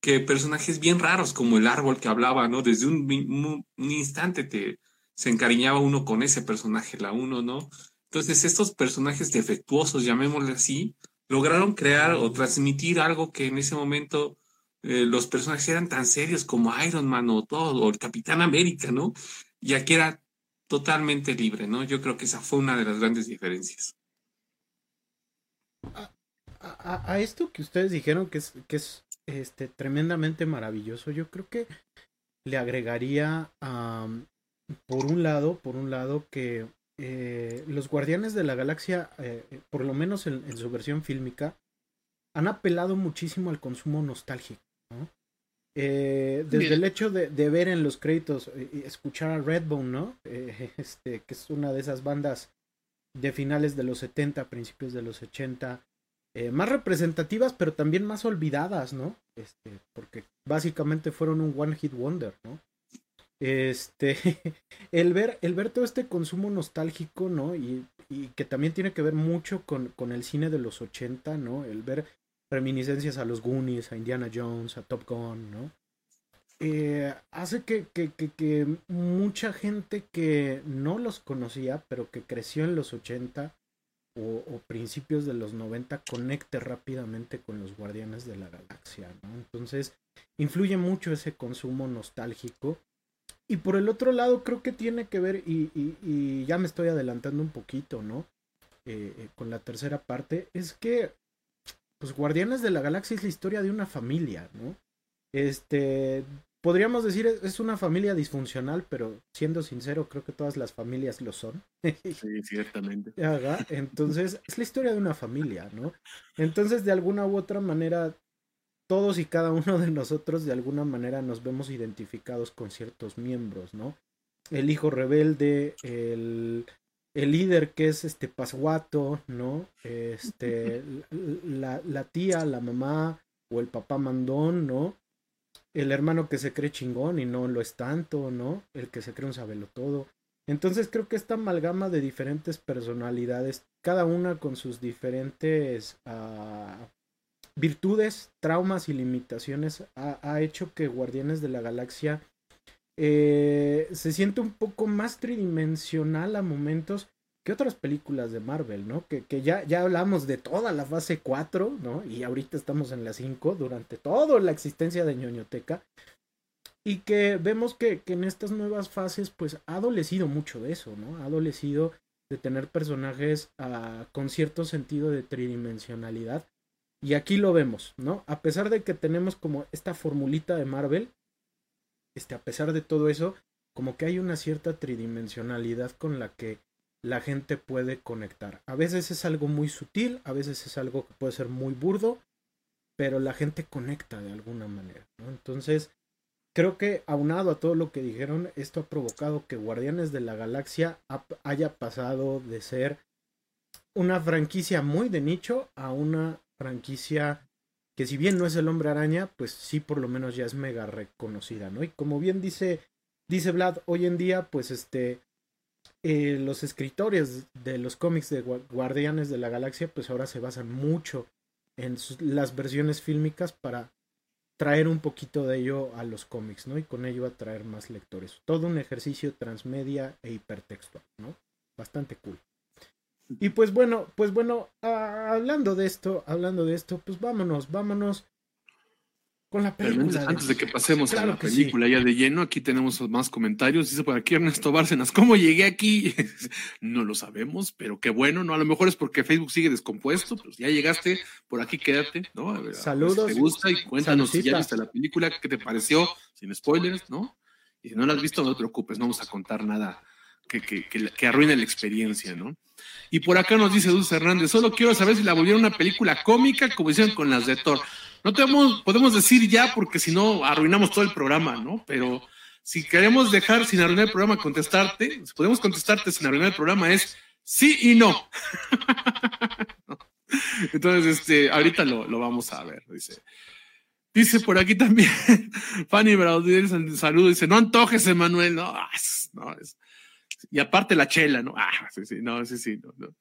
que personajes bien raros como el árbol que hablaba, ¿no? Desde un, instante te, se encariñaba uno con ese personaje, la uno, ¿no? Entonces estos personajes defectuosos, llamémosle así, lograron crear o transmitir algo que en ese momento eh, los personajes eran tan serios como Iron Man o todo, o el Capitán América, ¿no? Y aquí era totalmente libre, ¿no? Yo creo que esa fue una de las grandes diferencias. A, esto que ustedes dijeron que es, que es este, tremendamente maravilloso, yo creo que le agregaría, por un lado, por un lado que eh, los Guardianes de la Galaxia, eh, por lo menos en, su versión fílmica, han apelado muchísimo al consumo nostálgico. Eh, desde el hecho de, ver en los créditos, escuchar a Redbone, ¿no? [laughs] este, que es una de esas bandas de finales de los 70, principios de los 80, más representativas, pero también más olvidadas, ¿no? Este, porque básicamente fueron un One Hit Wonder, ¿no? Este, [laughs] el ver, el ver todo este consumo nostálgico, ¿no? Y, y que también tiene que ver mucho con, con, el cine de los 80, ¿no? El ver reminiscencias a los Goonies, a Indiana Jones, a Top Gun, ¿no? Eh, hace que, que, que, que, mucha gente que no los conocía, pero que creció en los 80 o, principios de los 90, conecte rápidamente con los Guardianes de la Galaxia, ¿no? Entonces, influye mucho ese consumo nostálgico y por el otro lado, creo que tiene que ver, y, y, ya me estoy adelantando un poquito, ¿no? Eh, eh, con la tercera parte, es que, pues Guardianes de la Galaxia es la historia de una familia, ¿no? Este, podríamos decir, es una familia disfuncional, pero siendo sincero, creo que todas las familias lo son. Sí, ciertamente. [laughs] Entonces, es la historia de una familia, ¿no? Entonces, de alguna u otra manera, todos y cada uno de nosotros de alguna manera nos vemos identificados con ciertos miembros, ¿no? El hijo rebelde, el, el líder que es este pasguato, ¿no? Este, [laughs] la, la, tía, la mamá o el papá mandón, ¿no? El hermano que se cree chingón y no lo es tanto, ¿no? El que se cree un sabelo todo. Entonces creo que esta amalgama de diferentes personalidades, cada una con sus diferentes uh, virtudes, traumas y limitaciones, ha, ha, hecho que Guardianes de la Galaxia eh, se siente un poco más tridimensional a momentos que otras películas de Marvel, ¿no? Que, que ya, ya hablamos de toda la fase 4, ¿no? Y ahorita estamos en la 5, durante toda la existencia de ñoñoteca. Y que vemos que, que, en estas nuevas fases, pues ha adolecido mucho de eso, ¿no? Ha adolecido de tener personajes uh, con cierto sentido de tridimensionalidad. Y aquí lo vemos, ¿no? A pesar de que tenemos como esta formulita de Marvel, este, a pesar de todo eso, como que hay una cierta tridimensionalidad con la que la gente puede conectar. A veces es algo muy sutil, a veces es algo que puede ser muy burdo, pero la gente conecta de alguna manera. Entonces, creo que aunado a todo lo que dijeron, esto ha provocado que Guardianes de la Galaxia haya pasado de ser una franquicia muy de nicho a una franquicia que si bien no es el hombre araña, pues sí por lo menos ya es mega reconocida, ¿no? Y como bien dice, dice Vlad, hoy en día, pues este, eh, los escritores de los cómics de Guardianes de la Galaxia, pues ahora se basan mucho en las versiones fílmicas para traer un poquito de ello a los cómics, ¿no? Y con ello atraer más lectores. Todo un ejercicio transmedia e hipertextual, ¿no? Bastante cool. Y pues bueno, pues bueno, uh, hablando de esto, hablando de esto, pues vámonos, vámonos con la película. Pero antes de que pasemos claro a la película sí. ya de lleno, aquí tenemos más comentarios. Dice por aquí Ernesto Bárcenas, ¿cómo llegué aquí? [laughs] no lo sabemos, pero qué bueno, ¿no? A lo mejor es porque Facebook sigue descompuesto, pues ya llegaste, por aquí quédate, ¿no? A ver, Saludos. Si te gusta y cuéntanos si ya viste la película, qué te pareció, sin spoilers, ¿no? Y si no la has visto, no te preocupes, no vamos a contar nada que, que, que, que arruine la experiencia, ¿no? Y por acá nos dice Dulce Hernández, solo quiero saber si la volvieron una película cómica como hicieron con las de Thor. No tenemos, podemos decir ya porque si no arruinamos todo el programa, ¿no? Pero si queremos dejar sin arruinar el programa contestarte, si podemos contestarte sin arruinar el programa es sí y no. [laughs] Entonces, este, ahorita lo, lo vamos a ver, dice. Dice por aquí también, [laughs] Fanny Braudier, saludo, dice, no antojes, Emanuel, no, no, es, y aparte la chela, ¿no? Ah, sí, sí, no, sí, sí, no, no. O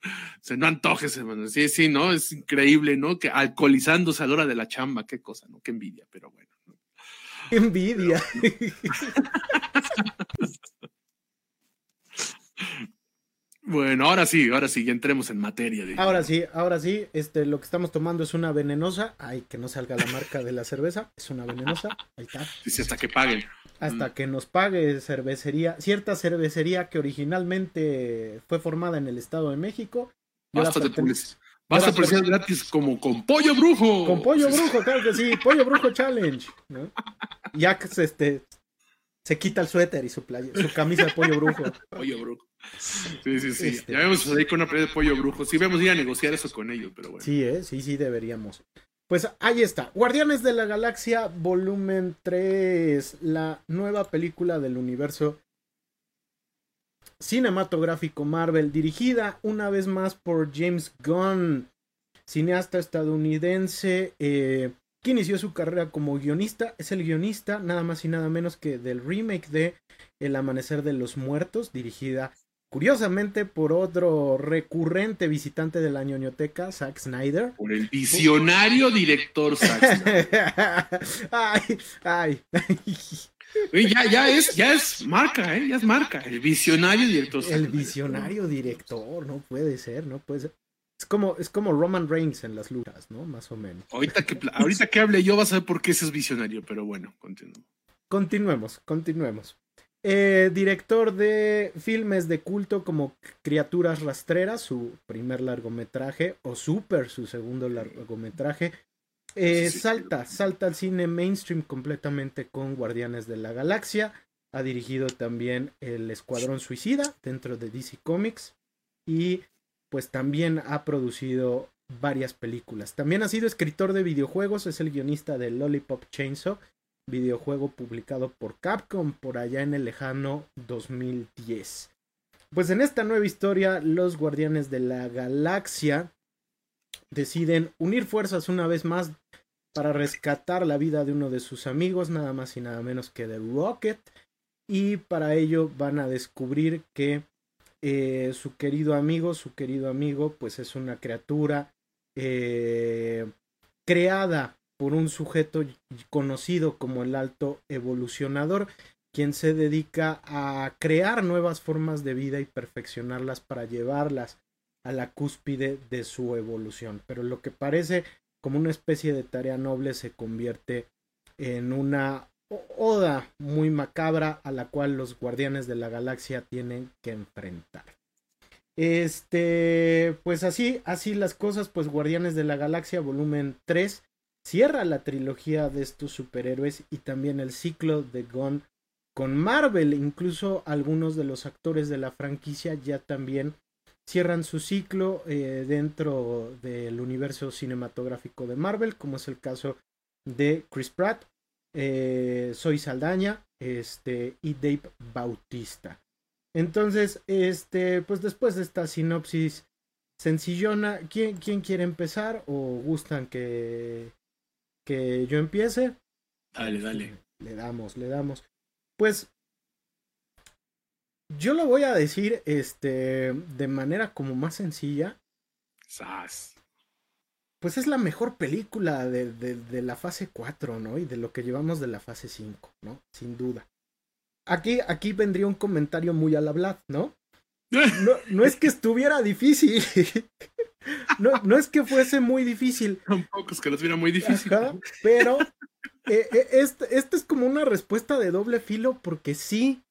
sea, no antojes, hermano. Sí, sí, ¿no? Es increíble, ¿no? Que alcoholizándose a la hora de la chamba, qué cosa, ¿no? Qué envidia, pero bueno. ¿no? Qué envidia. Pero... [laughs] bueno, ahora sí, ahora sí, ya entremos en materia. Ahora sí, ahora sí, este, lo que estamos tomando es una venenosa. Ay, que no salga la marca de la cerveza. Es una venenosa. Ahí está. Dice hasta que paguen hasta mm. que nos pague cervecería, cierta cervecería que originalmente fue formada en el Estado de México. Basta de publicidad. Basta de publicidad gratis como con Pollo Brujo. Con Pollo Brujo, claro que sí. Pollo Brujo Challenge. ¿no? Ya que se, este, se quita el suéter y su, playa, su camisa de Pollo Brujo. Pollo Brujo. Sí, sí, sí. Este... Ya vemos ahí con una playa de Pollo Brujo. Sí, vamos a ir a negociar eso con ellos, pero bueno. Sí, ¿eh? sí, sí, deberíamos. Pues ahí está, Guardianes de la Galaxia volumen 3, la nueva película del universo cinematográfico Marvel, dirigida una vez más por James Gunn, cineasta estadounidense eh, que inició su carrera como guionista. Es el guionista nada más y nada menos que del remake de El Amanecer de los Muertos, dirigida Curiosamente, por otro recurrente visitante de la ñoñoteca, Zack Snyder. Por el visionario director Zack Snyder. [laughs] ay, ay. ya, ya, es, ya es marca, ¿eh? Ya es marca. El visionario director. El visionario director, no puede ser, no puede ser. Es como, es como Roman Reigns en las luchas, ¿no? Más o menos. Ahorita que, ahorita que hable yo vas a ver por qué ese es visionario, pero bueno, continuemos. Continuemos, continuemos. Eh, director de filmes de culto como Criaturas Rastreras, su primer largometraje, o Super, su segundo largometraje. Eh, sí, sí, salta, sí. salta al cine mainstream completamente con Guardianes de la Galaxia. Ha dirigido también El Escuadrón Suicida dentro de DC Comics. Y pues también ha producido varias películas. También ha sido escritor de videojuegos, es el guionista de Lollipop Chainsaw videojuego publicado por Capcom por allá en el lejano 2010. Pues en esta nueva historia, los Guardianes de la Galaxia deciden unir fuerzas una vez más para rescatar la vida de uno de sus amigos, nada más y nada menos que de Rocket. Y para ello van a descubrir que eh, su querido amigo, su querido amigo, pues es una criatura eh, creada por un sujeto conocido como el alto evolucionador, quien se dedica a crear nuevas formas de vida y perfeccionarlas para llevarlas a la cúspide de su evolución. Pero lo que parece como una especie de tarea noble se convierte en una oda muy macabra a la cual los guardianes de la galaxia tienen que enfrentar. Este, pues así, así las cosas, pues Guardianes de la Galaxia volumen 3 cierra la trilogía de estos superhéroes y también el ciclo de Gon con Marvel. Incluso algunos de los actores de la franquicia ya también cierran su ciclo eh, dentro del universo cinematográfico de Marvel, como es el caso de Chris Pratt, eh, Soy Saldaña este, y Dave Bautista. Entonces, este, pues después de esta sinopsis sencillona, ¿quién, quién quiere empezar o gustan que, que yo empiece? Dale, dale. Le damos, le damos. Pues yo lo voy a decir este de manera como más sencilla. Sas. Pues es la mejor película de, de, de, la fase 4, ¿no? Y de lo que llevamos de la fase 5, ¿no? Sin duda. Aquí, aquí vendría un comentario muy al hablar, ¿no? [laughs] No, no es que estuviera difícil. [laughs] No, no es que fuese muy difícil. Tampoco es que lo estuviera muy difícil. Ajá, pero eh, eh, este, este, es como una respuesta de doble filo porque sí,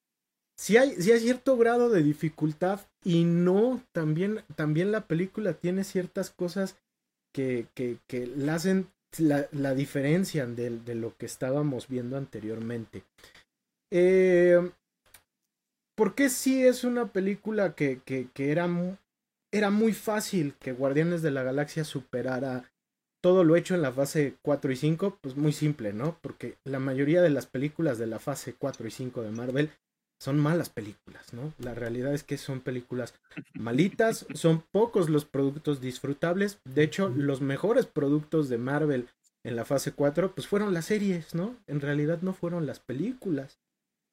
sí hay, sí hay cierto grado de dificultad y no, también, también la película tiene ciertas cosas que, que, que la hacen, la, la diferencian de, de, lo que estábamos viendo anteriormente. Eh, porque sí es una película que, que, que era, era muy fácil que Guardianes de la Galaxia superara todo lo hecho en la fase 4 y 5, pues muy simple, ¿no? Porque la mayoría de las películas de la fase 4 y 5 de Marvel son malas películas, ¿no? La realidad es que son películas malitas, [laughs] son pocos los productos disfrutables, de hecho los mejores productos de Marvel en la fase 4 pues fueron las series, ¿no? En realidad no fueron las películas.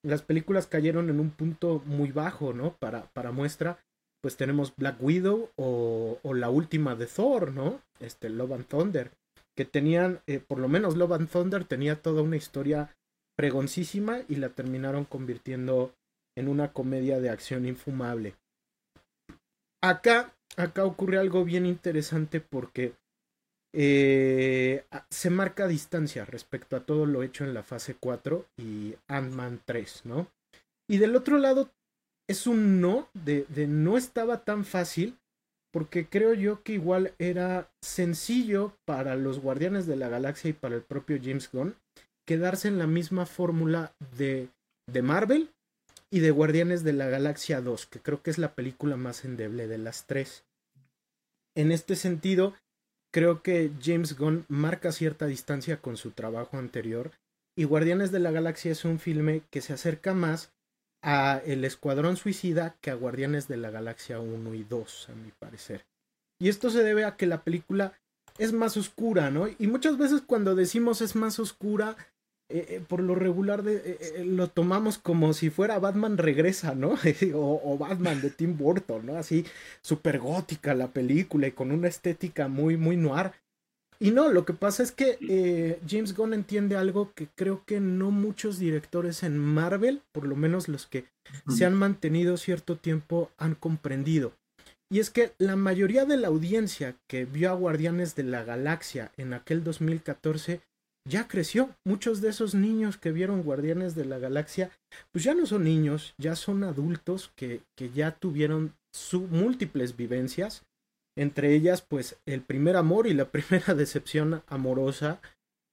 Las películas cayeron en un punto muy bajo, ¿no? Para, para muestra, pues tenemos Black Widow o, la última de Thor, ¿no? Este, Love and Thunder, que tenían, eh, por lo menos Love and Thunder tenía toda una historia pregoncísima y la terminaron convirtiendo en una comedia de acción infumable. Acá, acá ocurre algo bien interesante porque eh, se marca distancia respecto a todo lo hecho en la fase 4 y Ant-Man 3, ¿no? Y del otro lado es un no, de, de, no estaba tan fácil, porque creo yo que igual era sencillo para los Guardianes de la Galaxia y para el propio James Gunn quedarse en la misma fórmula de, de Marvel y de Guardianes de la Galaxia 2, que creo que es la película más endeble de las tres. En este sentido, creo que James Gunn marca cierta distancia con su trabajo anterior y Guardianes de la Galaxia es un filme que se acerca más a El Escuadrón Suicida que a Guardianes de la Galaxia 1 y 2, a mi parecer. Y esto se debe a que la película es más oscura, ¿no? Y muchas veces cuando decimos es más oscura, eh, eh, por lo regular de, eh, lo tomamos como si fuera Batman regresa, ¿no? [laughs] o, o, Batman de Tim Burton, ¿no? Así súper gótica la película y con una estética muy, muy noir. Y no, lo que pasa es que eh, James Gunn entiende algo que creo que no muchos directores en Marvel, por lo menos los que se han mantenido cierto tiempo, han comprendido. Y es que la mayoría de la audiencia que vio a Guardianes de la Galaxia en aquel 2014 ya creció. Muchos de esos niños que vieron Guardianes de la Galaxia, pues ya no son niños, ya son adultos que, que ya tuvieron su, múltiples vivencias, entre ellas pues el primer amor y la [laughs] primera decepción amorosa.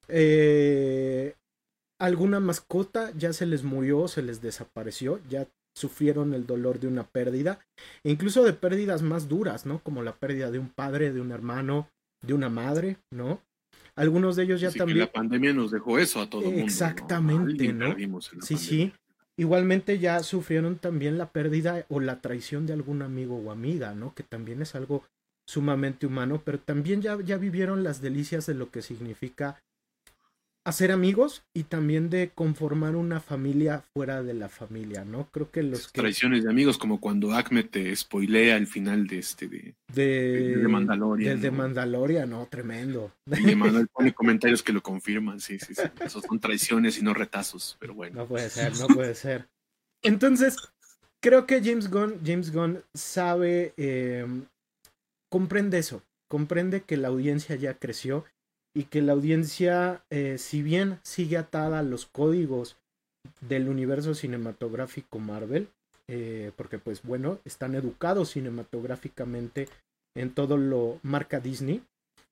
Eh, alguna mascota ya se les murió, se les desapareció, ya sufrieron el dolor de una pérdida, e incluso de pérdidas más duras, ¿no? Como la pérdida de un padre, de un hermano, de una madre, ¿no? Algunos de ellos ya también. la pandemia nos dejó eso a todo el mundo. Exactamente, ¿no? ¿no? Sí, pandemia. sí. Igualmente ya sufrieron también la pérdida o la traición de algún amigo o amiga, ¿no? Que también es algo sumamente humano, pero también ya, ya vivieron las delicias de lo que significa hacer amigos y también de conformar una familia fuera de la familia, ¿no? Creo que los que... Tradiciones de amigos, como cuando Acme te spoilea el final de este de, de, de Mandalorian. De Mandalorian, no, tremendo. Y Manuel pone comentarios que lo confirman, sí, sí, sí. Esos son traiciones y no retazos, pero bueno. No puede ser, no puede ser. Entonces, creo que James Gunn, James Gunn sabe, eh, comprende eso, comprende que la audiencia ya creció y que la audiencia, eh, si bien sigue atada a los códigos del universo cinematográfico Marvel, eh, porque pues bueno, están educados cinematográficamente en todo lo marca Disney,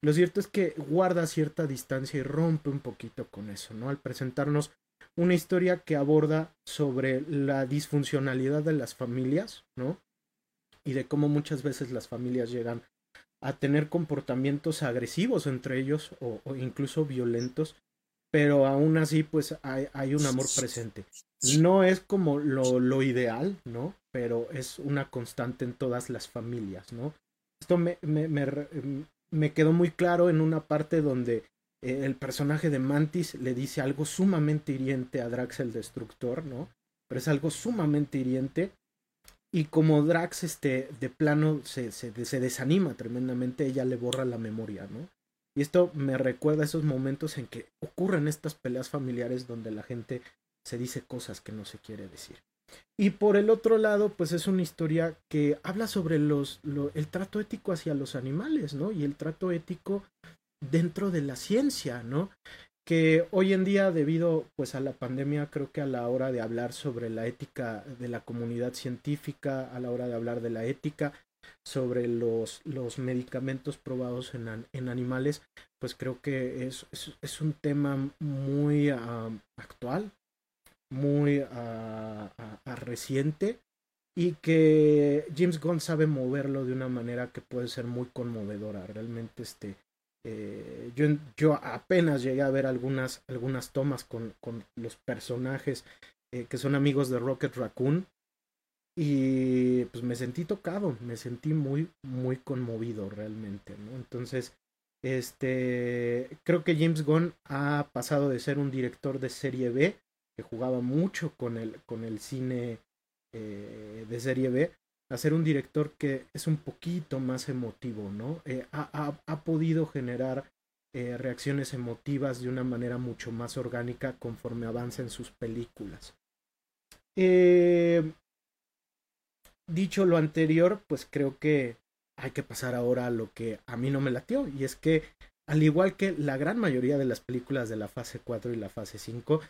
lo cierto es que guarda cierta distancia y rompe un poquito con eso, ¿no? Al presentarnos una historia que aborda sobre la disfuncionalidad de las familias, ¿no? Y de cómo muchas veces las familias llegan a tener comportamientos agresivos entre ellos o, incluso violentos, pero aún así pues hay, un amor presente. No es como lo, lo, ideal, ¿no? Pero es una constante en todas las familias, ¿no? Esto me, me, me, me quedó muy claro en una parte donde eh, el personaje de Mantis le dice algo sumamente hiriente a Drax el Destructor, ¿no? Pero es algo sumamente hiriente y como Drax, este, de plano se, se, se, desanima tremendamente, ella le borra la memoria, ¿no? Y esto me recuerda a esos momentos en que ocurren estas peleas familiares donde la gente se dice cosas que no se quiere decir. Y por el otro lado, pues es una historia que habla sobre los, lo, el trato ético hacia los animales, ¿no? Y el trato ético dentro de la ciencia, ¿no? Que hoy en día debido pues a la pandemia creo que a la hora de hablar sobre la ética de la comunidad científica a la hora de hablar de la ética sobre los, los medicamentos probados en, en animales pues creo que es, es, un tema muy uh, actual muy uh, uh, reciente y que James Gunn sabe moverlo de una manera que puede ser muy conmovedora. Realmente este eh, yo, yo, apenas llegué a ver algunas, algunas tomas con, con los personajes eh, que son amigos de Rocket Raccoon y pues me sentí tocado, me sentí muy, muy conmovido realmente, ¿no? Entonces, este, creo que James Gunn ha pasado de ser un director de serie B, que jugaba mucho con el, con el cine eh, de serie B, a ser un director que es un poquito más emotivo, ¿no? Eh, ha, ha, ha, podido generar eh, reacciones emotivas de una manera mucho más orgánica conforme avanza en sus películas. Eh, dicho lo anterior, pues creo que hay que pasar ahora a lo que a mí no me latió, y es que al igual que la gran mayoría de las películas de la fase 4 y la fase 5,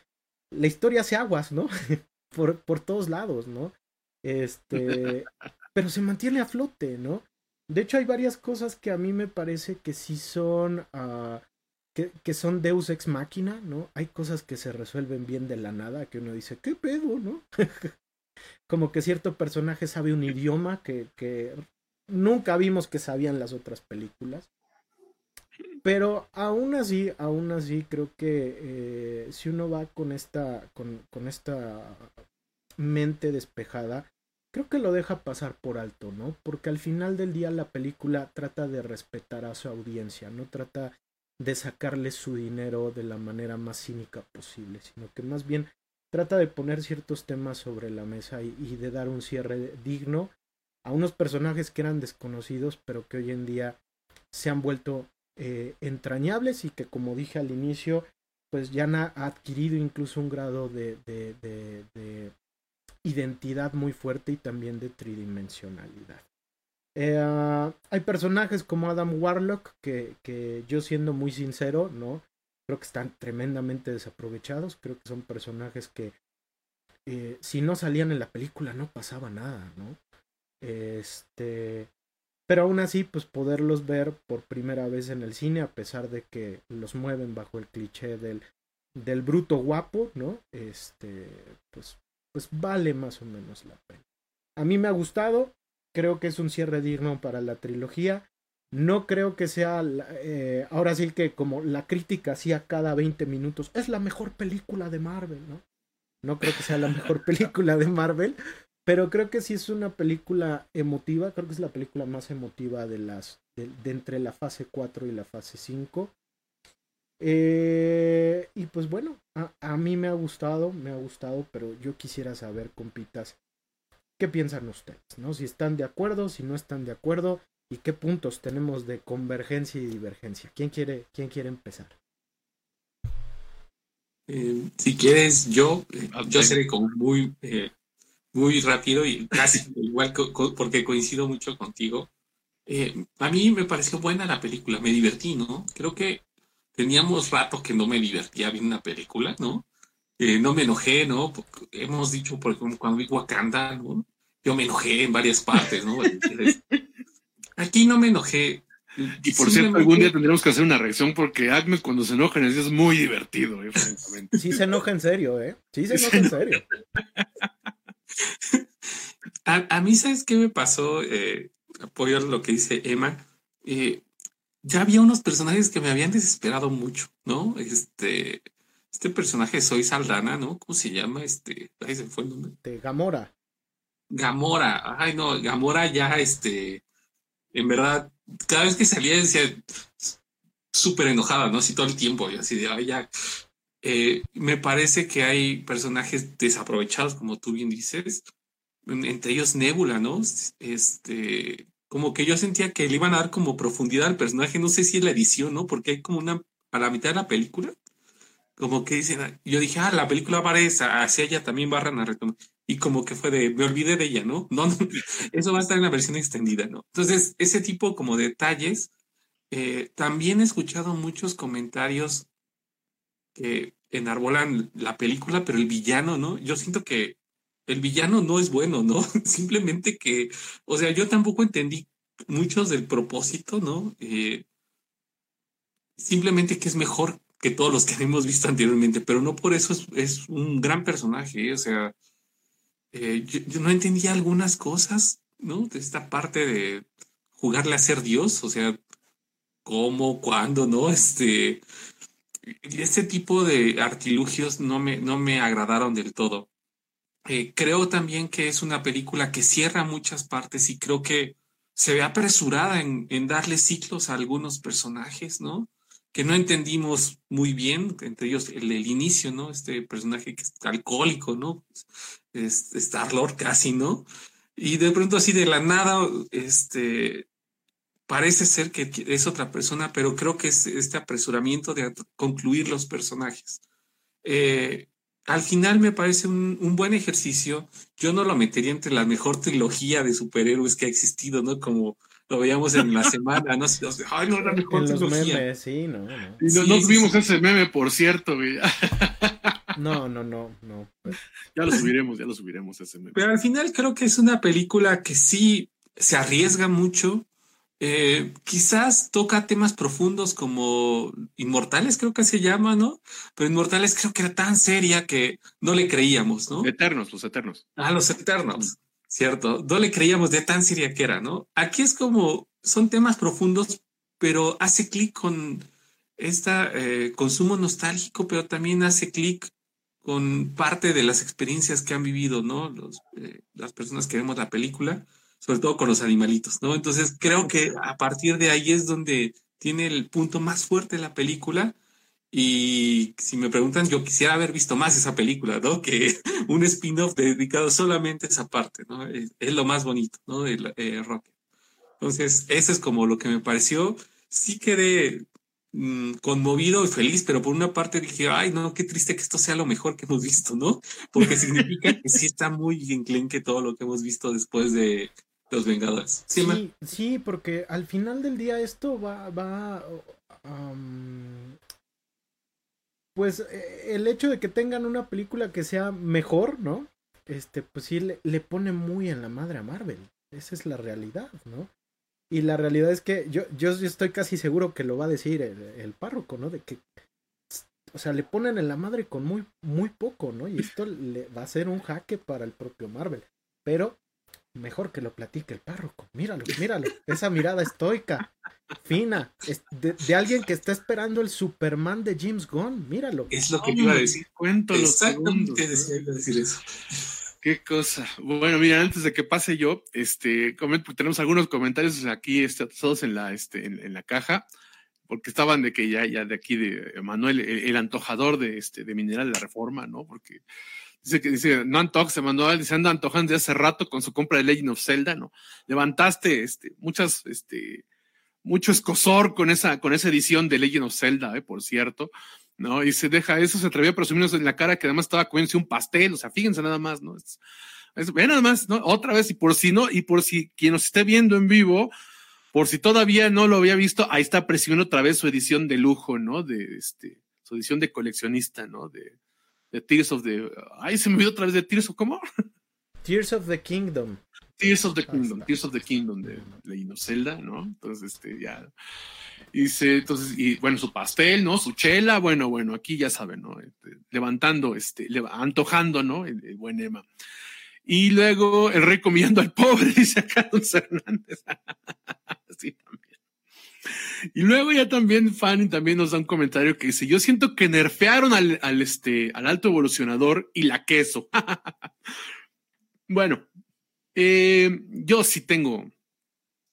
la historia hace aguas, ¿no? [laughs] por, por todos lados, ¿no? Este, [laughs] pero se mantiene a flote, ¿no? De hecho, hay varias cosas que a mí me parece que sí son, uh, que, que, son Deus ex máquina, ¿no? Hay cosas que se resuelven bien de la nada, que uno dice, ¿qué pedo, no? [laughs] Como que cierto personaje sabe un idioma que, que nunca vimos que sabían las otras películas. Pero aún así, aún así, creo que eh, si uno va con esta, con, con esta mente despejada, creo que lo deja pasar por alto, ¿no? Porque al final del día la película trata de respetar a su audiencia, no trata de sacarle su dinero de la manera más cínica posible, sino que más bien trata de poner ciertos temas sobre la mesa y, de dar un cierre digno a unos personajes que eran desconocidos, pero que hoy en día se han vuelto eh, entrañables y que, como dije al inicio, pues ya han adquirido incluso un grado de identidad muy fuerte y también de tridimensionalidad. Eh, hay personajes como Adam Warlock que, que, yo siendo muy sincero, ¿no? Creo que están tremendamente desaprovechados. Creo que son personajes que eh, si no salían en la película no pasaba nada, ¿no? Este. Pero aún así, pues poderlos ver por primera vez en el cine, a pesar de que los mueven bajo el cliché del, del bruto guapo, ¿no? Este, pues pues vale más o menos la pena. A mí me ha gustado, creo que es un cierre digno para la trilogía. No creo que sea, eh, ahora sí que como la crítica hacía cada 20 minutos, es la mejor película de Marvel, ¿no? No creo que sea la mejor [laughs] película de Marvel, pero creo que sí es una película emotiva, creo que es la película más emotiva de las, de, de entre la fase 4 y la fase 5. Eh, y pues bueno, a, a, mí me ha gustado, me ha gustado, pero yo quisiera saber, compitas, ¿qué piensan ustedes? ¿No? Si están de acuerdo, si no están de acuerdo, y qué puntos tenemos de convergencia y divergencia. ¿Quién quiere, quién quiere empezar? Eh, si quieres, yo, eh, yo seré como muy, eh, muy rápido y casi [laughs] igual porque coincido mucho contigo. a mí me pareció buena la película, me divertí, ¿no? Creo que teníamos rato que no me divertía viendo una película, ¿no? no me enojé, ¿no? hemos dicho, por ejemplo, cuando vi Wakanda, ¿no? Yo me enojé en varias partes, ¿no? Aquí no me enojé. Y por cierto, algún día tendremos que hacer una reacción porque Agnes cuando se enoja es muy divertido, eh, francamente. Sí se enoja en serio, ¿eh? Sí se enoja en serio. [laughs] A, mí, ¿sabes qué me pasó? Eh, apoyo lo que dice Emma. Eh, ya había unos personajes que me habían desesperado mucho, ¿no? Este, este personaje Soy Saldana, ¿no? ¿Cómo se llama? Este, ahí se fue el nombre. De Gamora. Gamora, ay no, Gamora ya, este, en verdad, cada vez que salía decía súper enojada, ¿no? Así todo el tiempo, y así de, ay, ya. Eh, me parece que hay personajes desaprovechados, como tú bien dices, entre ellos Nebula, ¿no? Este, como que yo sentía que le iban a dar como profundidad al personaje, no sé si es la edición, ¿no? Porque hay como una, a la mitad de la película, como que dicen, yo dije, ah, la película va hacia ella también barran a retomar y como que fue de, me olvidé de ella, [laughs] ¿no? No, eso va a estar en la versión extendida, ¿no? Entonces, ese tipo como detalles, eh, también he escuchado muchos comentarios que enarbolan la película, pero el villano, ¿no? Yo siento que el villano no es bueno, ¿no? [laughs] Simplemente que, o sea, yo tampoco entendí muchos del propósito, ¿no? Eh, simplemente que es mejor que todos los que [laughs] hemos visto anteriormente, pero no por eso es, un gran personaje, ¿eh? o sea, eh, yo, no entendía algunas cosas, ¿no? De esta parte de jugarle a ser Dios, o sea, cómo, cuándo, ¿no? Este, este tipo de artilugios no me, no me agradaron del todo. Eh, creo también que es una película que cierra muchas partes y creo que se ve apresurada en, darle ciclos a algunos personajes, ¿no? Que no entendimos muy bien, entre ellos el, inicio, ¿no? Este personaje que es alcohólico, ¿no? Star-Lord casi, ¿no? Y de pronto así de la nada, este, parece ser que es otra persona, pero creo que es este apresuramiento de concluir los personajes. Eh, al final me parece un, buen ejercicio. Yo no lo metería entre la mejor trilogía de superhéroes que ha existido, ¿no? Como lo veíamos en la semana, ¿no? Ay, no, la mejor trilogía. sí, no, no. Y no, tuvimos ese meme, por cierto, güey. No, no, no, no. Pues. Ya lo subiremos, ya lo subiremos ese Pero al final creo que es una película que sí se arriesga mucho. Eh, quizás toca temas profundos como Inmortales, creo que se llama, ¿no? Pero Inmortales creo que era tan seria que no le creíamos, ¿no? Eternos, los Eternos. Ah, los Eternos, cierto. No le creíamos de tan seria que era, ¿no? Aquí es como, son temas profundos, pero hace clic con este consumo nostálgico, pero también hace clic con parte de las experiencias que han vivido, ¿no? Los, eh, las personas que vemos la película, sobre todo con los animalitos, ¿no? Entonces creo que a partir de ahí es donde tiene el punto más fuerte la película. Y si me preguntan, yo quisiera haber visto más esa película, ¿no? Que [laughs] un spin-off dedicado solamente a esa parte, ¿no? Es, lo más bonito, ¿no? De eh. Entonces, eso es como lo que me pareció. Sí quedé Mm, conmovido y feliz, pero por una parte dije, ay, no, qué triste que esto sea lo mejor que hemos [laughs] visto, ¿no? Porque significa que sí está muy enclenque todo lo que hemos visto después de Los Vengadores. Sí, sí, porque al final del día esto va, va, pues eh, el hecho de que tengan una película que sea mejor, ¿no? Este, pues sí le, le pone muy en la madre a Marvel. Esa es la realidad, ¿no? Y la realidad es que yo, yo estoy casi seguro que lo va a decir el, párroco, ¿no? De que, o sea, le ponen en la madre con muy, muy poco, ¿no? Y esto le va a ser un jaque para el propio Marvel. Pero mejor que lo platique el párroco. Míralo, míralo. Esa mirada estoica, fina, de, alguien que está esperando el Superman de James Gunn. Míralo. Es lo que iba a decir. Cuento Exactamente decir eso. Qué cosa. Bueno, mira, antes de que pase yo, este, tenemos algunos comentarios aquí, este, todos en la, este, en, la caja. porque estaban de que ya, ya de aquí de Manuel, el, antojador de este, de Mineral de la Reforma, ¿no? Porque dice que dice, no antoja, Manuel, dice, anda antojando de hace rato con su compra de Legend of Zelda, ¿no? Levantaste, este, muchas, este, mucho escosor con esa, con esa edición de Legend of Zelda, ¿eh? por cierto. ¿no? Y se deja eso, se atrevió a presumirnos en la cara que además estaba comiéndose un pastel, o sea, fíjense nada más, ¿no? Es, ve nada más, ¿no? Otra vez, y por si no, y por si quien nos esté viendo en vivo, por si todavía no lo había visto, ahí está presumiendo otra vez su edición de lujo, ¿no? De este, su edición de coleccionista, ¿no? De, de Tears of the. Ay, se me olvidó otra vez de Tears of, ¿cómo? Tears of the Kingdom. Tears of the Kingdom, Tears of the Kingdom de Legend Zelda, ¿no? Entonces, este, ya. Y se, entonces, y bueno, su pastel, ¿no? Su chela, bueno, bueno, aquí ya saben, ¿no? Este, levantando, este, antojando, ¿no? El, buen Emma. Y luego el rey comiendo al pobre, [laughs] dice acá Don Hernández. [laughs] sí, también. Y luego ya también Fanny también nos da un comentario que dice, yo siento que nerfearon al, este, al alto evolucionador y la queso. [laughs] bueno, eh, yo sí tengo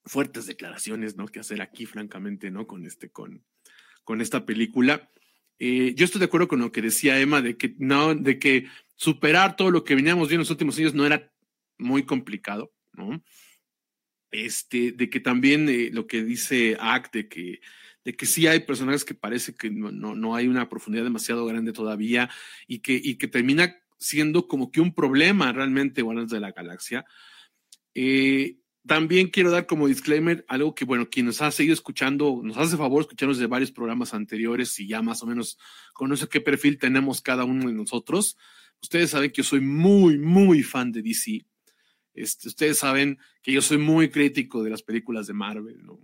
fuertes declaraciones, ¿no? Que hacer aquí, francamente, ¿no? Con este, con, con esta película. Eh, yo estoy de acuerdo con lo que decía Emma de que no, de que superar todo lo que veníamos viendo en los últimos años no era muy complicado, ¿no? Este, de que también eh, lo que dice Act, de que, de que sí hay personajes que parece que no, no, hay una profundidad demasiado grande todavía y que, y que termina siendo como que un problema realmente Guardianes de la Galaxia. Eh, también quiero dar como disclaimer algo que, bueno, quien nos ha seguido escuchando, nos hace favor escucharnos de varios programas anteriores y ya más o menos conoce qué perfil tenemos cada uno de nosotros. Ustedes saben que yo soy muy, muy fan de DC. Este, ustedes saben que yo soy muy crítico de las películas de Marvel, ¿no?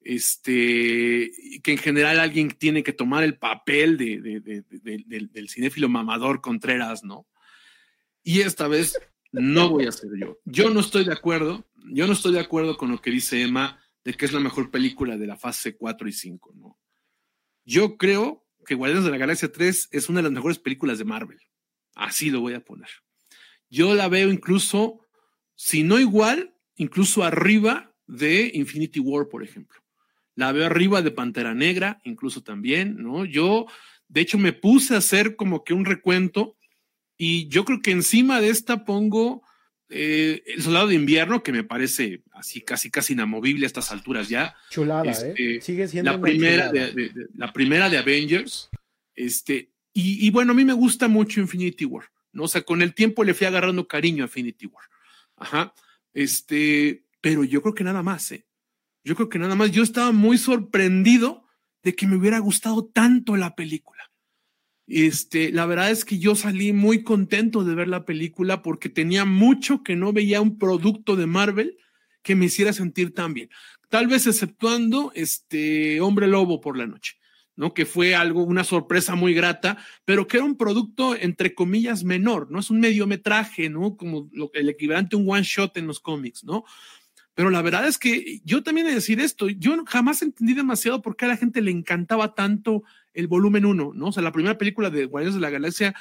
Este, que en general alguien tiene que tomar el papel de, del cinéfilo mamador Contreras, ¿no? Y esta vez no voy a ser yo. Yo no estoy de acuerdo, yo no estoy de acuerdo con lo que dice Emma de que es la mejor película de la fase 4 y 5, ¿no? Yo creo que Guardianes de la Galaxia 3 es una de las mejores películas de Marvel. Así lo voy a poner. Yo la veo incluso, si no igual, incluso arriba de Infinity War, por ejemplo. La veo arriba de Pantera Negra, incluso también, ¿no? Yo, de hecho, me puse a hacer como que un recuento y yo creo que encima de esta pongo eh, El Soldado de Invierno, que me parece así casi casi inamovible a estas alturas ya. Chulada, ¿eh? Este, Sigue siendo la primera de, la primera de Avengers. Este, y, bueno, a mí me gusta mucho Infinity War, ¿no? O sea, con el tiempo le fui agarrando cariño a Infinity War. Ajá. Este, pero yo creo que nada más, ¿eh? Yo creo que nada más. Yo estaba muy sorprendido de que me hubiera gustado tanto la película. Este, la verdad es que yo salí muy contento de ver la película porque tenía mucho que no veía un producto de Marvel que me hiciera sentir tan bien. Tal vez exceptuando este Hombre Lobo por la noche, ¿no? Que fue algo, una sorpresa muy grata, pero que era un producto entre comillas menor, ¿no? Es un mediometraje, ¿no? Como lo, el equivalente a un one shot en los cómics, ¿no? Pero la verdad es que yo también he de decir esto, yo jamás entendí demasiado por qué a la gente le encantaba tanto el volumen 1, ¿no? O sea, la primera película de Guardianes de la Galaxia,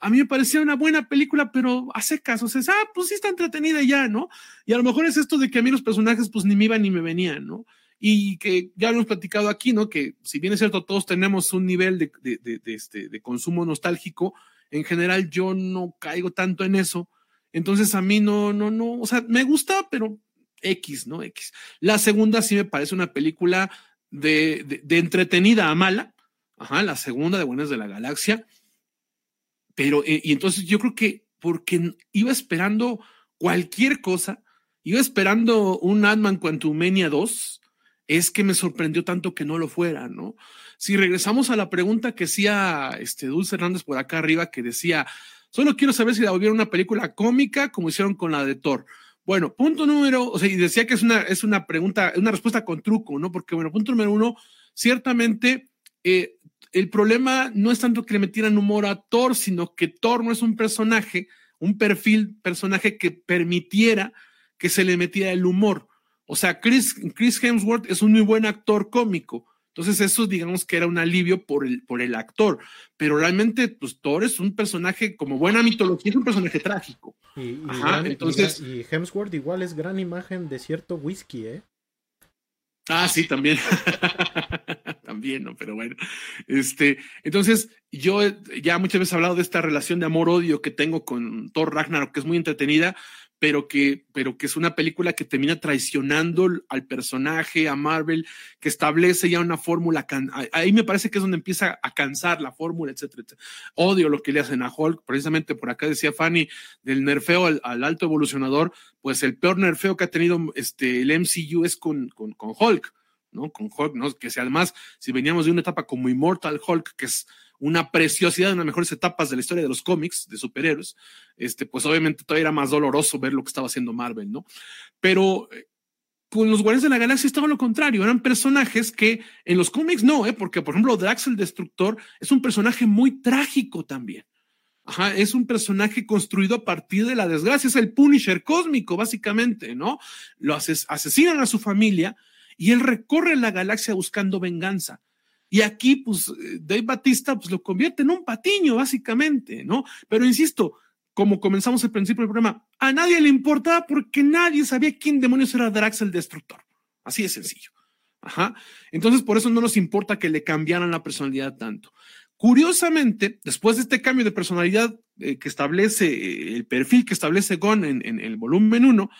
a mí me parecía una buena película, pero hace caso, o sea, ah, pues sí está entretenida ya, ¿no? Y a lo mejor es esto de que a mí los personajes pues ni me iban ni me venían, ¿no? Y que ya hemos platicado aquí, ¿no? Que si bien es cierto, todos tenemos un nivel de, de, de, este, de consumo nostálgico, en general yo no caigo tanto en eso. Entonces a mí no, no, no, o sea, me gusta, pero X, ¿no? X. La segunda sí me parece una película de, de, entretenida a mala. Ajá, la segunda de Buenas de la Galaxia. Pero, eh, y entonces yo creo que porque iba esperando cualquier cosa, iba esperando un Ant-Man Quantumania 2, es que me sorprendió tanto que no lo fuera, ¿no? Si regresamos a la pregunta que hacía este Dulce Hernández por acá arriba, que decía, solo quiero saber si la volvieron una película cómica como hicieron con la de Thor. Bueno, punto número, o sea, y decía que es una, es una pregunta, una respuesta con truco, ¿no? Porque, bueno, punto número uno, ciertamente eh, el problema no es tanto que le metieran humor a Thor, sino que Thor no es un personaje, un perfil, personaje que permitiera que se le metiera el humor. O sea, Chris, Chris Hemsworth es un muy buen actor cómico, entonces eso digamos que era un alivio por el, por el actor, pero realmente pues Thor es un personaje como buena mitología, es un personaje trágico. Y, entonces, y, Hemsworth igual es gran imagen de cierto whisky, ¿eh? Ah, sí, también. [laughs] también, ¿no? Pero bueno, este, entonces yo ya muchas veces he hablado de esta relación de amor-odio que tengo con Thor Ragnarok, que es muy entretenida, pero que, pero que es una película que termina traicionando al personaje, a Marvel, que establece ya una fórmula. Ahí me parece que es donde empieza a cansar la fórmula, etcétera, etcétera. Odio lo que le hacen a Hulk, precisamente por acá decía Fanny, del nerfeo al, alto evolucionador, pues el peor nerfeo que ha tenido este, el MCU es con, con, con Hulk. ¿no? Con Hulk, ¿no? Que si además, si veníamos de una etapa como Immortal Hulk, que es una preciosidad, una de las mejores etapas de la historia de los cómics de superhéroes, este, pues obviamente todavía era más doloroso ver lo que estaba haciendo Marvel, ¿no? Pero eh, con los Guardianes de la Galaxia estaba lo contrario, eran personajes que en los cómics no, ¿eh? Porque, por ejemplo, Drax el Destructor es un personaje muy trágico también. Ajá, es un personaje construido a partir de la desgracia, es el Punisher cósmico, básicamente, ¿no? Lo asesinan a su familia y él recorre la galaxia buscando venganza. Y aquí, pues, Dave Batista, pues lo convierte en un patiño, básicamente, ¿no? Pero insisto, como comenzamos al principio del programa, a nadie le importaba porque nadie sabía quién demonios era Drax el Destructor. Así de sencillo. Ajá. Entonces, por eso no nos importa que le cambiaran la personalidad tanto. Curiosamente, después de este cambio de personalidad eh, que establece, eh, el perfil que establece Gon en, en el volumen 1,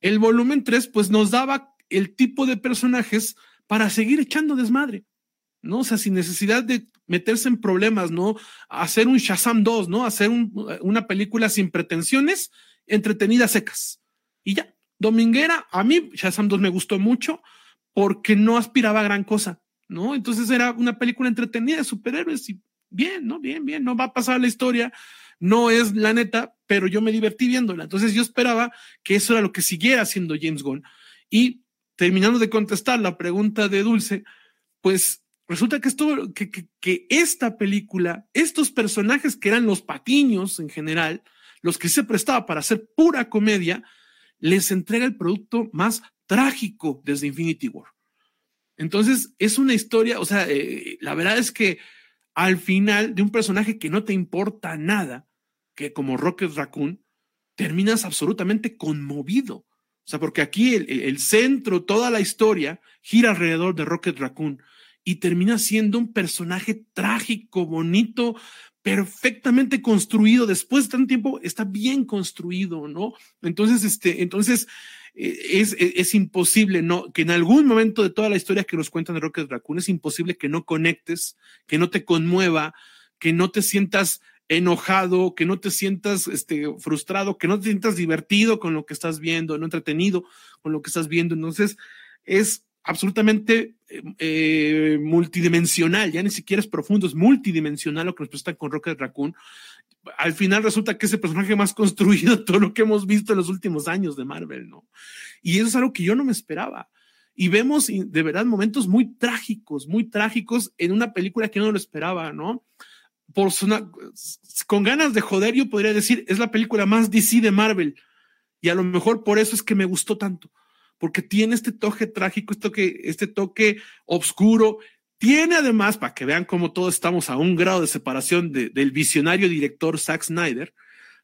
el volumen 3, pues nos daba el tipo de personajes para seguir echando desmadre. ¿No? O sea, sin necesidad de meterse en problemas, ¿no? Hacer un Shazam 2, ¿no? Hacer una película sin pretensiones, entretenidas secas. Y ya, dominguera, a mí Shazam 2 me gustó mucho porque no aspiraba a gran cosa, ¿no? Entonces era una película entretenida de superhéroes y bien, ¿no? Bien, bien, no va a pasar la historia, no es la neta, pero yo me divertí viéndola. Entonces yo esperaba que eso era lo que siguiera haciendo James Gunn. Y terminando de contestar la pregunta de Dulce, pues Resulta que, esto, que, que, esta película, estos personajes que eran los patiños en general, los que se prestaba para hacer pura comedia, les entrega el producto más trágico desde Infinity War. Entonces, es una historia, o sea, eh, la verdad es que al final de un personaje que no te importa nada, que como Rocket Raccoon, terminas absolutamente conmovido. O sea, porque aquí el, el centro, toda la historia gira alrededor de Rocket Raccoon y termina siendo un personaje trágico, bonito, perfectamente construido. Después de tanto tiempo está bien construido, ¿no? Entonces, este, entonces eh, es, es, imposible, ¿no? Que en algún momento de toda la historia que nos cuentan de Rocket Raccoon es imposible que no conectes, que no te conmueva, que no te sientas enojado, que no te sientas este, frustrado, que no te sientas divertido con lo que estás viendo, no entretenido con lo que estás viendo. Entonces, es absolutamente eh, multidimensional, ya ni siquiera es profundo, es multidimensional lo que nos presentan con Rocket Raccoon. Al final resulta que es el personaje más [laughs] construido de todo lo que hemos visto en los últimos años de Marvel, ¿no? Y eso es algo que yo no me esperaba. Y vemos de verdad momentos muy trágicos, muy trágicos en una película que yo no lo esperaba, ¿no? Con ganas de joder, yo podría decir, es la película más DC de Marvel. Y a lo mejor por eso es que me gustó tanto porque tiene este toque trágico, este toque, este toque oscuro. Tiene además, para que vean cómo todos estamos a un grado de separación del visionario director Zack Snyder,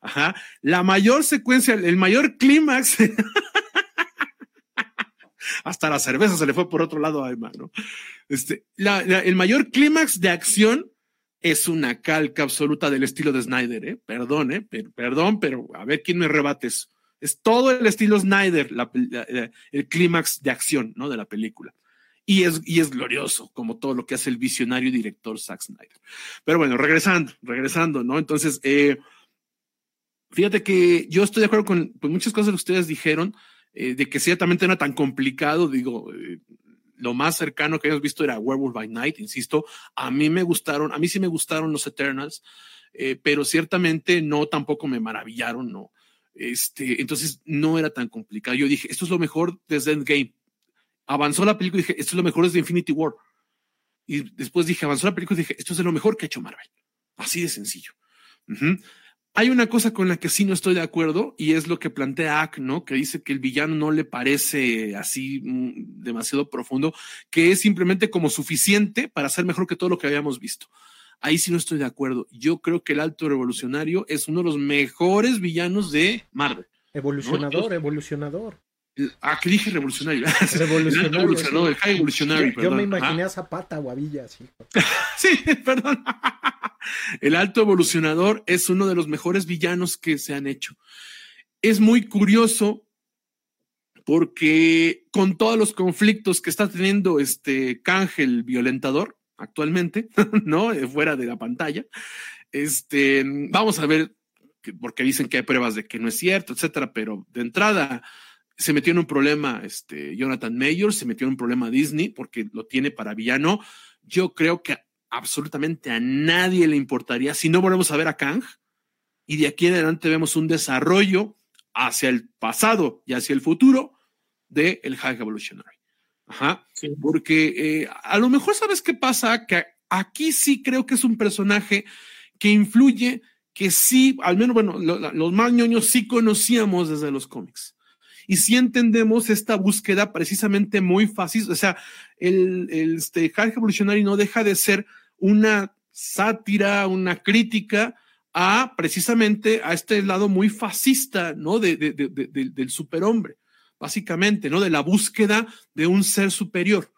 ajá, la mayor secuencia, el mayor clímax, [laughs] hasta la cerveza se le fue por otro lado a Emma, ¿no? Este, el mayor clímax de acción es una calca absoluta del estilo de Snyder, ¿eh? Perdón, ¿eh? perdón, pero a ver quién me rebate eso. Es todo el estilo Snyder, el clímax de acción ¿no? de la película. Y es, y es glorioso, como todo lo que hace el visionario director Zack Snyder. Pero bueno, regresando, regresando, ¿no? Entonces, eh, fíjate que yo estoy de acuerdo con muchas cosas que ustedes dijeron, eh, de que ciertamente no era tan complicado, digo, eh, lo más cercano que hemos visto era Werewolf by Night, insisto, a mí me gustaron, a mí sí me gustaron los Eternals, pero ciertamente no tampoco me maravillaron, ¿no? Este, entonces no era tan complicado. Yo dije, esto es lo mejor desde Endgame. Avanzó la película y dije, esto es lo mejor desde Infinity War. Y después dije, avanzó la película y dije, esto es lo mejor que ha hecho Marvel. Así de sencillo. Hay una cosa con la que sí no estoy de acuerdo y es lo que plantea Ack, ¿no? Que dice que el villano no le parece así mm, demasiado profundo, que es simplemente como suficiente para ser mejor que todo lo que habíamos visto. Ahí sí no estoy de acuerdo. Yo creo que el Alto Revolucionario es uno de los mejores villanos de Marvel. Evolucionador, evolucionador. ah, que dije revolucionario. [laughs] Revolucionario. evolucionario, el high evolutionary, Yo, yo me imaginé a Zapata o a Villa, así. [laughs] Sí, perdón. [laughs] El alto evolucionador es uno de los mejores villanos que se han hecho. Es muy curioso porque con todos los conflictos que está teniendo este Cángel violentador actualmente, [laughs] ¿no? Eh, Fuera de la pantalla, este, vamos a ver, que- porque dicen que hay pruebas de que no es cierto, etcétera, pero de entrada se metió en un problema este Jonathan Mayer, se metió en un problema Disney porque lo tiene para villano. Yo creo que absolutamente a nadie le importaría si no volvemos a ver a Kang y de aquí en adelante vemos un desarrollo hacia el pasado y hacia el futuro de el High Evolutionary. Ajá. Sí. Porque eh, a lo mejor sabes qué pasa, que aquí sí creo que es un personaje que influye, que sí, al menos, bueno, lo- lo- los más ñoños sí conocíamos desde los cómics. Y sí entendemos esta búsqueda precisamente muy fácil. O sea, el, el este, High Evolutionary no deja de ser una sátira, una crítica a precisamente a este lado muy fascista, ¿no? De- de- de- del superhombre, básicamente, ¿no? De la búsqueda de un ser superior.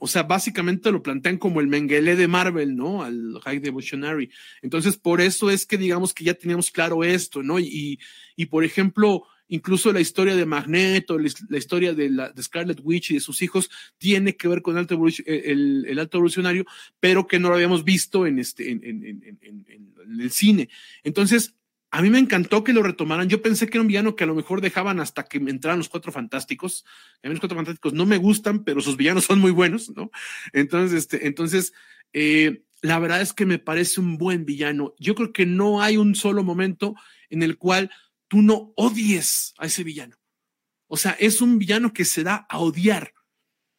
O sea, básicamente lo plantean como el Mengele de Marvel, ¿no? Al High Devotionary. Entonces, por eso es que digamos que ya teníamos claro esto, ¿no? Y, y por ejemplo, incluso la historia de Magneto, la, historia de, la, Scarlet Witch y de sus hijos tiene que ver con alto evoluc- el, alto evolucionario, pero que no lo habíamos visto en, este, en, en, en el cine. Entonces, a mí me encantó que lo retomaran. Yo pensé que era un villano que a lo mejor dejaban hasta que entraran los cuatro fantásticos. A mí los cuatro fantásticos no me gustan, pero sus villanos son muy buenos, ¿no? Entonces, este, entonces, eh, la verdad es que me parece un buen villano. Yo creo que no hay un solo momento en el cual tú no odies a ese villano. O sea, es un villano que se da a odiar.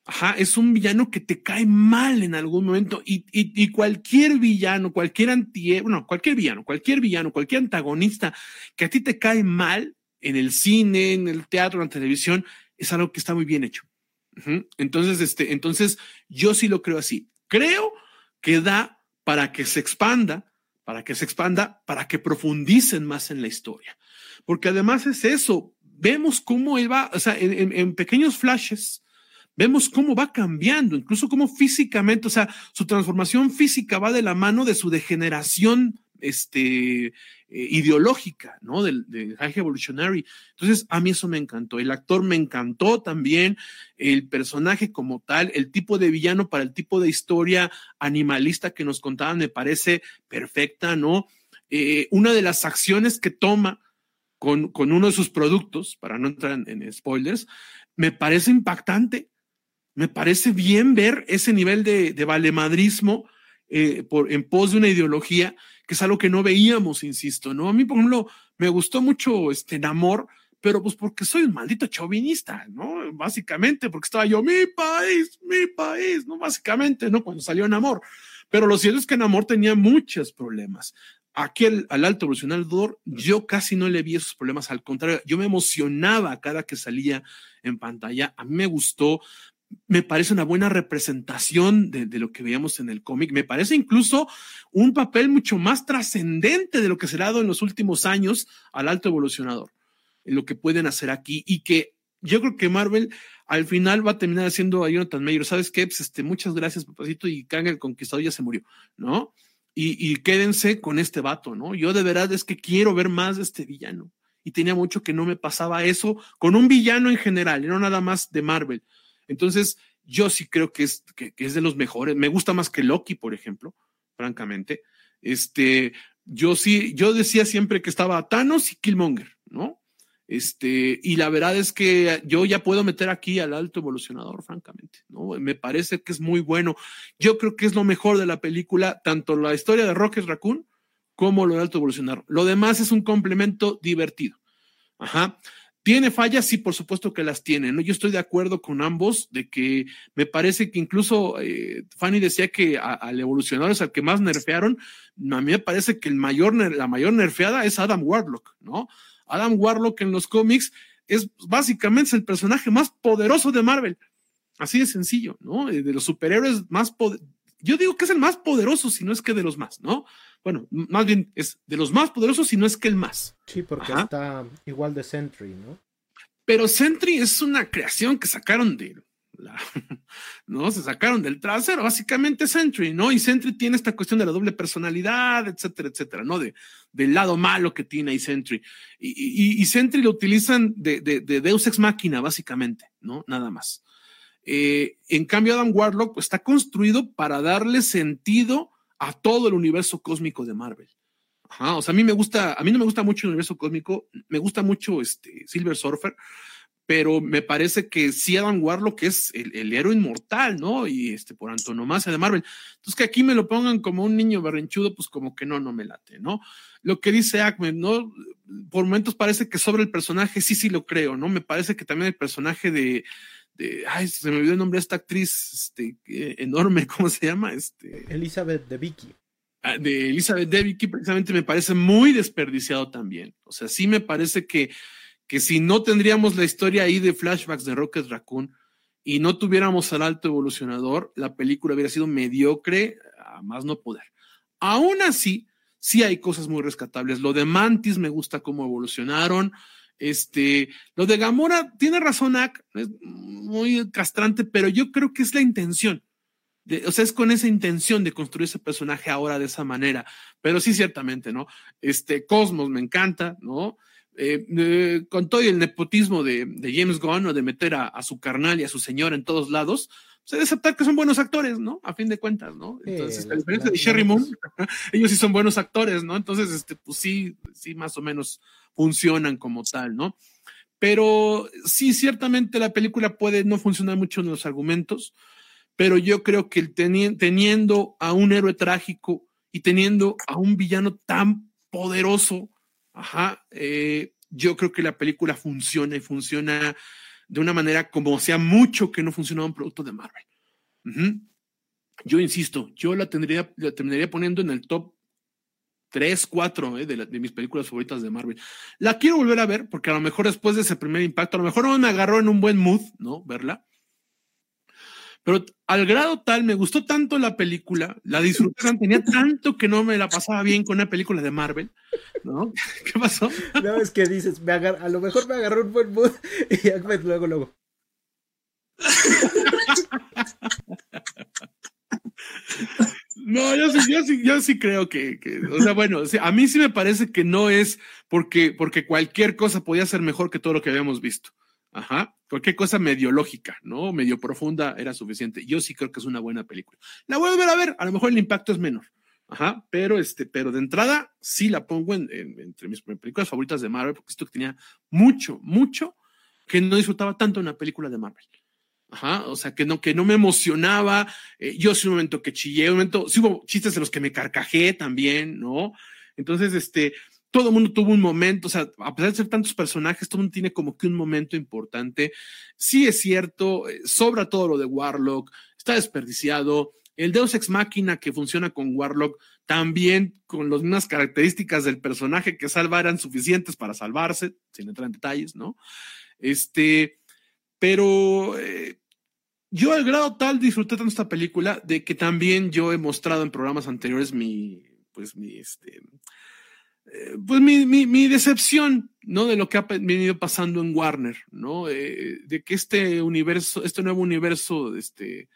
Ajá, es un villano que te cae mal en algún momento y, y, cualquier villano, cualquier anti, bueno, cualquier villano, cualquier villano, cualquier antagonista que a ti te cae mal en el cine, en el teatro, en la televisión, es algo que está muy bien hecho. Entonces, este, entonces yo sí lo creo así. Creo que da para que se expanda, para que se expanda, para que profundicen más en la historia. Porque además es eso, vemos cómo él va, o sea, en pequeños flashes, vemos cómo va cambiando, incluso cómo físicamente, o sea, su transformación física va de la mano de su degeneración este, eh, ideológica, ¿no? Del, del High Evolutionary. Entonces, a mí eso me encantó. El actor me encantó también, el personaje como tal, el tipo de villano para el tipo de historia animalista que nos contaban me parece perfecta, ¿no? Eh, una de las acciones que toma con, con uno de sus productos, para no entrar en, en spoilers, me parece impactante me parece bien ver ese nivel de, de valemadrismo eh, por, en pos de una ideología, que es algo que no veíamos, insisto, ¿no? A mí, por ejemplo, me gustó mucho este Namor, pero pues porque soy un maldito chauvinista, ¿no? Básicamente, porque estaba yo, mi país, mi país, ¿no? Básicamente, ¿no? Cuando salió Namor. Pero lo cierto es que Namor tenía muchos problemas. Aquí al, al alto evolucionador, yo casi no le vi esos problemas, al contrario, yo me emocionaba cada que salía en pantalla, a mí me gustó, me parece una buena representación de, lo que veíamos en el cómic. Me parece incluso un papel mucho más trascendente de lo que se ha dado en los últimos años al alto evolucionador, en lo que pueden hacer aquí y que yo creo que Marvel al final va a terminar haciendo a Jonathan Mayer. ¿Sabes qué? Pues este, muchas gracias, papacito, y Kang el Conquistador ya se murió, ¿no? Y, quédense con este vato, ¿no? Yo de verdad es que quiero ver más de este villano. Y tenía mucho que no me pasaba eso con un villano en general, no nada más de Marvel. Entonces, yo sí creo que es, que, es de los mejores. Me gusta más que Loki, por ejemplo, francamente. Este, yo sí, yo decía siempre que estaba Thanos y Killmonger, ¿no? Este, y la verdad es que yo ya puedo meter aquí al alto evolucionador, francamente, ¿no? Me parece que es muy bueno. Yo creo que es lo mejor de la película, tanto la historia de Rocket Raccoon como lo del alto evolucionador. Lo demás es un complemento divertido. Ajá. ¿Tiene fallas? Sí, por supuesto que las tiene. ¿no? Yo estoy de acuerdo con ambos de que me parece que incluso eh, Fanny decía que al evolucionador es al que más nerfearon. A mí me parece que el mayor, la mayor nerfeada es Adam Warlock, ¿no? Adam Warlock en los cómics es básicamente el personaje más poderoso de Marvel. Así de sencillo, ¿no? De los superhéroes más Yo digo que es el más poderoso, si no es que de los más, ¿no? Bueno, más bien es de los más poderosos, si no es que el más. Sí, porque Ajá. está igual de Sentry, ¿no? Pero Sentry es una creación que sacaron de la, [laughs] ¿no? Se sacaron del trasero, básicamente Sentry, ¿no? Y Sentry tiene esta cuestión de la doble personalidad, etcétera, etcétera, ¿no? De, del lado malo que tiene ahí Sentry. Y, y, Sentry lo utilizan de, de, de, Deus Ex Máquina, básicamente, ¿no? Nada más. Eh, en cambio, Adam Warlock pues, está construido para darle sentido a todo el universo cósmico de Marvel. Ajá, o sea, a mí me gusta, a mí no me gusta mucho el universo cósmico, me gusta mucho este Silver Surfer, pero me parece que sí Adam Warlock es el, el, héroe inmortal, ¿no? Y este, por antonomasia de Marvel. Entonces, que aquí me lo pongan como un niño berrinchudo, pues como que no, no me late, ¿no? Lo que dice Ahmed, ¿no? Por momentos parece que sobre el personaje, sí, sí lo creo, ¿no? Me parece que también el personaje de, de ay, se me olvidó el nombre de esta actriz, este, enorme, [laughs] ¿cómo se llama? Este, Elizabeth de Vicky. Ah, de Elizabeth de Vicky, precisamente me parece muy desperdiciado también. O sea, sí me parece que que si no tendríamos la historia ahí de flashbacks de Rocket Raccoon y no tuviéramos al alto evolucionador, la película hubiera sido mediocre a más no poder. Aún así, sí hay cosas muy rescatables. Lo de Mantis me gusta cómo evolucionaron. Este, lo de Gamora tiene razón, Ak, es muy castrante, pero yo creo que es la intención. o sea, es con esa intención de construir ese personaje ahora de esa manera. Pero sí, ciertamente, ¿no? Este, Cosmos me encanta, ¿no? Eh, con todo el nepotismo de, James Gunn o de meter a, su carnal y a su señor en todos lados, se debe aceptar que son buenos actores, ¿no? A fin de cuentas, ¿no? Entonces, a diferencia de Sherry Moon, [laughs] ellos sí son buenos actores, ¿no? Entonces, este, pues sí, sí, más o menos funcionan como tal, ¿no? Pero sí, ciertamente la película puede no funcionar mucho en los argumentos, pero yo creo que teniendo a un héroe trágico y teniendo a un villano tan poderoso, Ajá, eh, yo creo que la película funciona y funciona de una manera como sea mucho que no funcionaba un producto de Marvel. Yo insisto, yo la tendría, la terminaría poniendo en el top 3, 4 eh, de, de, mis películas favoritas de Marvel. La quiero volver a ver porque a lo mejor después de ese primer impacto, a lo mejor no me agarró en un buen mood, ¿no? Verla. Pero al grado tal, me gustó tanto la película, la disfruté, tenía tanto que no me la pasaba bien con una película de Marvel, ¿no? [laughs] ¿Qué pasó? No, es que dices, me a lo mejor me agarró un buen mood [laughs] y luego, luego. No, yo sí, yo sí, yo sí creo que, que o sea, bueno, a mí sí me parece que no es porque, porque cualquier cosa podía ser mejor que todo lo que habíamos visto. Ajá, cualquier cosa medio lógica, ¿no? Medio profunda era suficiente. Yo sí creo que es una buena película. La voy a volver a ver, a lo mejor el impacto es menor. Ajá, pero este, pero de entrada sí la pongo en, entre mis películas favoritas de Marvel, porque esto tenía mucho, mucho que no disfrutaba tanto una película de Marvel. Ajá, o sea, que no, que no me emocionaba. Eh, yo sí un momento que chillé, un momento, sí hubo chistes de los que me carcajé también, ¿no? Entonces, este, todo el mundo tuvo un momento, o sea, a pesar de ser tantos personajes, todo el mundo tiene como que un momento importante. Sí es cierto, eh, sobra todo lo de Warlock, está desperdiciado. El Deus Ex Máquina que funciona con Warlock, también con las mismas características del personaje que salva eran suficientes para salvarse, sin entrar en detalles, ¿no? Este, pero eh, yo al grado tal disfruté tanto esta película de que también yo he mostrado en programas anteriores mi, pues mi, este, eh, pues mi, mi, mi, decepción, ¿no? De lo que ha venido pasando en Warner, ¿no? Eh, de que este universo, este nuevo universo este,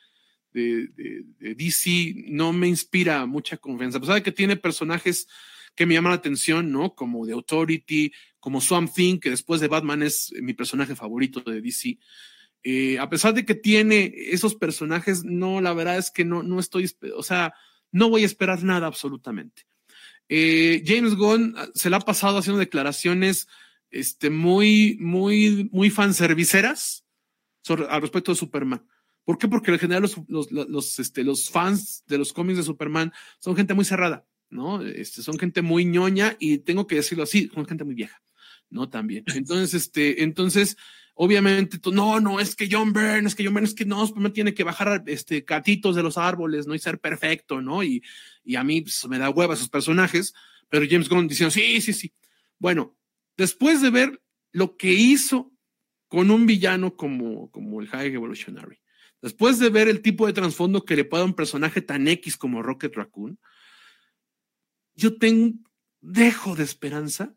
de, de, de, DC no me inspira mucha confianza. Pues sabe que tiene personajes que me llaman la atención, ¿no? Como The Authority, como Swamp Thing, que después de Batman es mi personaje favorito de DC. Eh, a pesar de que tiene esos personajes, no, la verdad es que no, no estoy, o sea, no voy a esperar nada absolutamente. Eh, James Gunn ah, se le ha pasado haciendo declaraciones este, muy, muy, muy fanserviceras al respecto de Superman. ¿Por qué? Porque en general los, los, los, este, los fans de los cómics de Superman son gente muy cerrada, ¿no? Este, son gente muy ñoña y tengo que decirlo así, son gente muy vieja, ¿no? También. Entonces, este, entonces, obviamente, no, no, es que John Byrne, es que John Byrne, es que no, Superman tiene que bajar este, catitos de los árboles, ¿no? Y ser perfecto, ¿no? Y, y a mí pues, me da hueva esos personajes, pero James Gunn diciendo, sí, sí, sí. Bueno, después de ver lo que hizo con un villano como, como el High Evolutionary, después de ver el tipo de trasfondo que le puede dar un personaje tan X como Rocket Raccoon, yo tengo, dejo de esperanza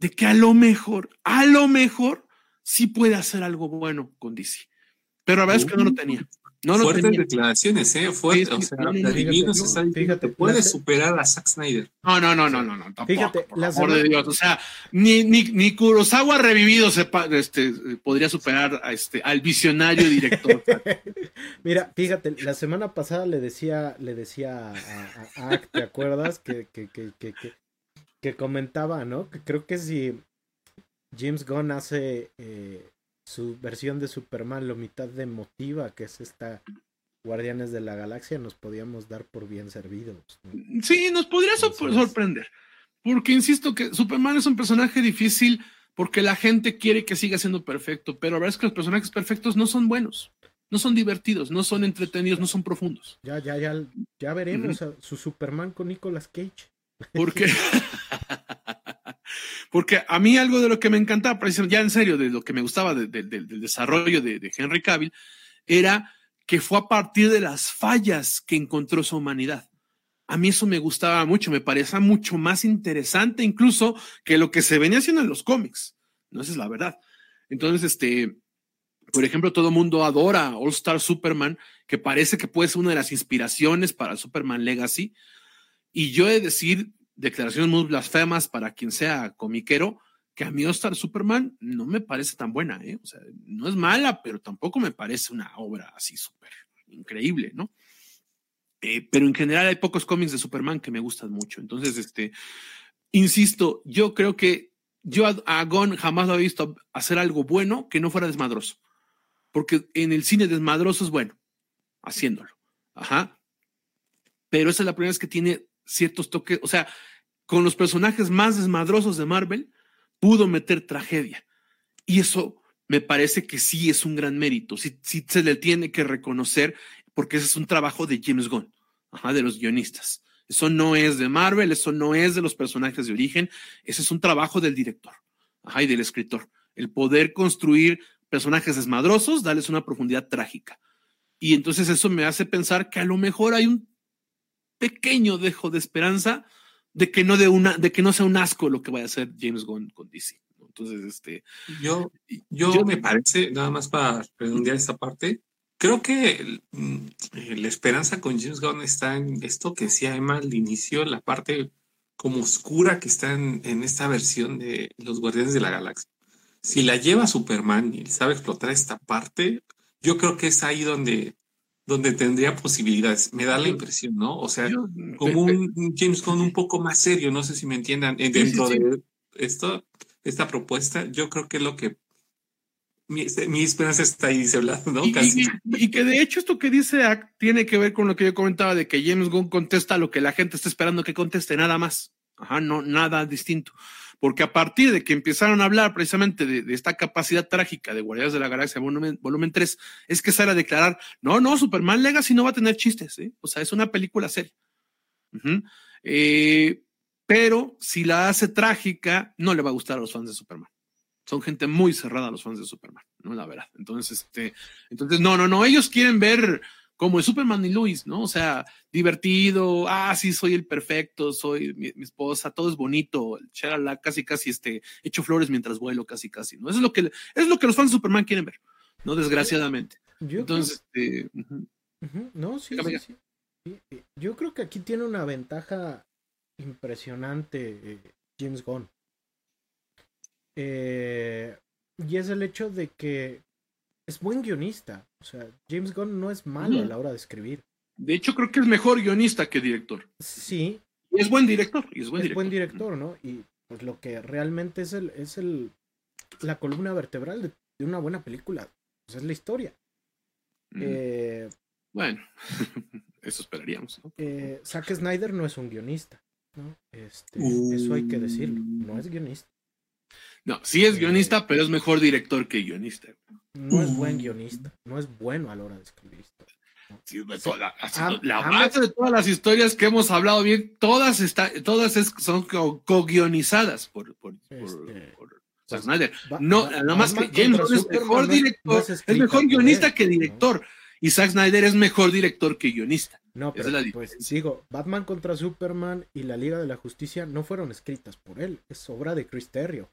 de que a lo mejor, a lo mejor, sí puede hacer algo bueno con DC. Pero a veces que no lo tenía. No lo Fuertes tenía. declaraciones, ¿eh? Fuerte, Sí, sí, o sea, no, se está no, fíjate, puede la- superar a Zack Snyder. No, no, no, no, no, no, tampoco, Fíjate, por la amor de Dios. O sea, ni, ni, ni Kurosawa revivido sepa, este, podría superar a este, al visionario director. [laughs] Mira, fíjate, la semana pasada le decía, le decía a, a- a Act, ¿te acuerdas? Que, que, que, que, que, que comentaba, ¿no? Que creo que si James Gunn hace eh, su versión de Superman lo mitad de emotiva, que es esta Guardianes de la Galaxia, nos podíamos dar por bien servidos. ¿no? Sí, nos podría sorprender. Porque insisto que Superman es un personaje difícil porque la gente quiere que siga siendo perfecto, pero la verdad es que los personajes perfectos no son buenos, no son divertidos, no son entretenidos, no son profundos. Ya, ya, ya, ya veremos a su Superman con Nicolas Cage. Porque, [laughs] porque a mí algo de lo que me encantaba, ya en serio, de lo que me gustaba de- de- de- del desarrollo de, Henry Cavill, era que fue a partir de las fallas que encontró su humanidad. A mí eso me gustaba mucho, me parecía mucho más interesante incluso que lo que se venía haciendo en los cómics. No, esa es la verdad. Entonces, este, por ejemplo, todo mundo adora All Star Superman, que parece que puede ser una de las inspiraciones para Superman Legacy. Y yo he de decir declaraciones muy blasfemas para quien sea comiquero, que a mí Star Superman no me parece tan buena, ¿eh? O sea, no es mala, pero tampoco me parece una obra así súper increíble, ¿no? Eh, pero en general hay pocos cómics de Superman que me gustan mucho. Entonces, este, insisto, yo creo que yo a, a Gunn jamás lo he visto hacer algo bueno que no fuera desmadroso. Porque en el cine desmadroso es bueno, haciéndolo. Ajá. Pero esa es la primera vez que tiene ciertos toques, o sea, con los personajes más desmadrosos de Marvel, pudo meter tragedia. Y eso me parece que sí es un gran mérito, sí, sí se le tiene que reconocer, porque ese es un trabajo de James Gunn, ajá, de los guionistas. Eso no es de Marvel, eso no es de los personajes de origen, ese es un trabajo del director ajá, y del escritor. El poder construir personajes desmadrosos, darles una profundidad trágica. Y entonces eso me hace pensar que a lo mejor hay un pequeño dejo de esperanza de que no de una, de que no sea un asco lo que vaya a hacer James Gunn con DC. Entonces, este, Yo, yo, Yo- me parece, nada más para redondear esta parte, creo que el- mm, la esperanza con James Gunn está en esto que decía Emma al inicio, la parte como oscura que está en, en esta versión de Los Guardianes de la Galaxia. Si la lleva Superman y sabe explotar esta parte, yo creo que es ahí donde, donde tendría posibilidades. Me da la impresión, ¿no? O sea, yo- como un un James Gunn un poco más serio, no sé si me entiendan, eh, sí, dentro sí. de esto, esta propuesta, yo creo que es lo que mi, mi esperanza está ahí, dice Vlad, ¿no? Y, Casi. y- y que de hecho esto que dice Ack tiene que ver con lo que yo comentaba de que James Gunn contesta lo que la gente está esperando que conteste, nada más. Ajá, no, nada distinto. Porque a partir de que empezaron a hablar precisamente de, esta capacidad trágica de Guardianes de la Galaxia volumen, volumen 3, es que sale a declarar, no, no, Superman Legacy no va a tener chistes, ¿eh? o sea, es una película seria. Eh, pero si la hace trágica, no le va a gustar a los fans de Superman son gente muy cerrada los fans de Superman, ¿no? La verdad. Entonces, este, entonces, no, no, no, ellos quieren ver como es Superman y Luis, ¿no? O sea, divertido, ah, sí, soy el perfecto, soy mi, mi esposa, todo es bonito, charala, casi, casi, este, echo flores mientras vuelo, casi, casi, ¿no? Eso es lo que, es lo que los fans de Superman quieren ver, ¿no? Desgraciadamente. Yo Entonces, este, ujú. Ujú, No, sí, sí. Sí, eh, Yo creo que aquí tiene una ventaja impresionante eh, James Gunn. Eh, y es el hecho de que es buen guionista. O sea, James Gunn no es malo a la hora de escribir. de hecho, creo que es mejor guionista que director. Sí, Y es buen director, y es buen es director. buen director, ¿no? Y pues lo que realmente es el, es el la columna vertebral de, de una buena película. Pues es la historia. Eh, Bueno, [laughs] eso esperaríamos, ¿no? eh, Zack Snyder no es un guionista, ¿no? Este, Uh. Eso hay que decirlo. No es guionista. No, sí es guionista, pero es mejor director que guionista. No es buen guionista. No es bueno a la hora de escribir historia. Sí, de toda- así, Am- la ama- base de todas las historias que hemos hablado bien, todas está, todas es- son co- co-guionizadas por, por, por- Este, por Zack Snyder. No, Ba- nada más que James Gunn es mejor director, no es, mejor guionista que ¿no? director. Y Zack Snyder es mejor director que guionista. No, pero es la pues digo, Batman contra Superman y la Liga de la Justicia no fueron escritas por él. Es obra de Chris Terrio.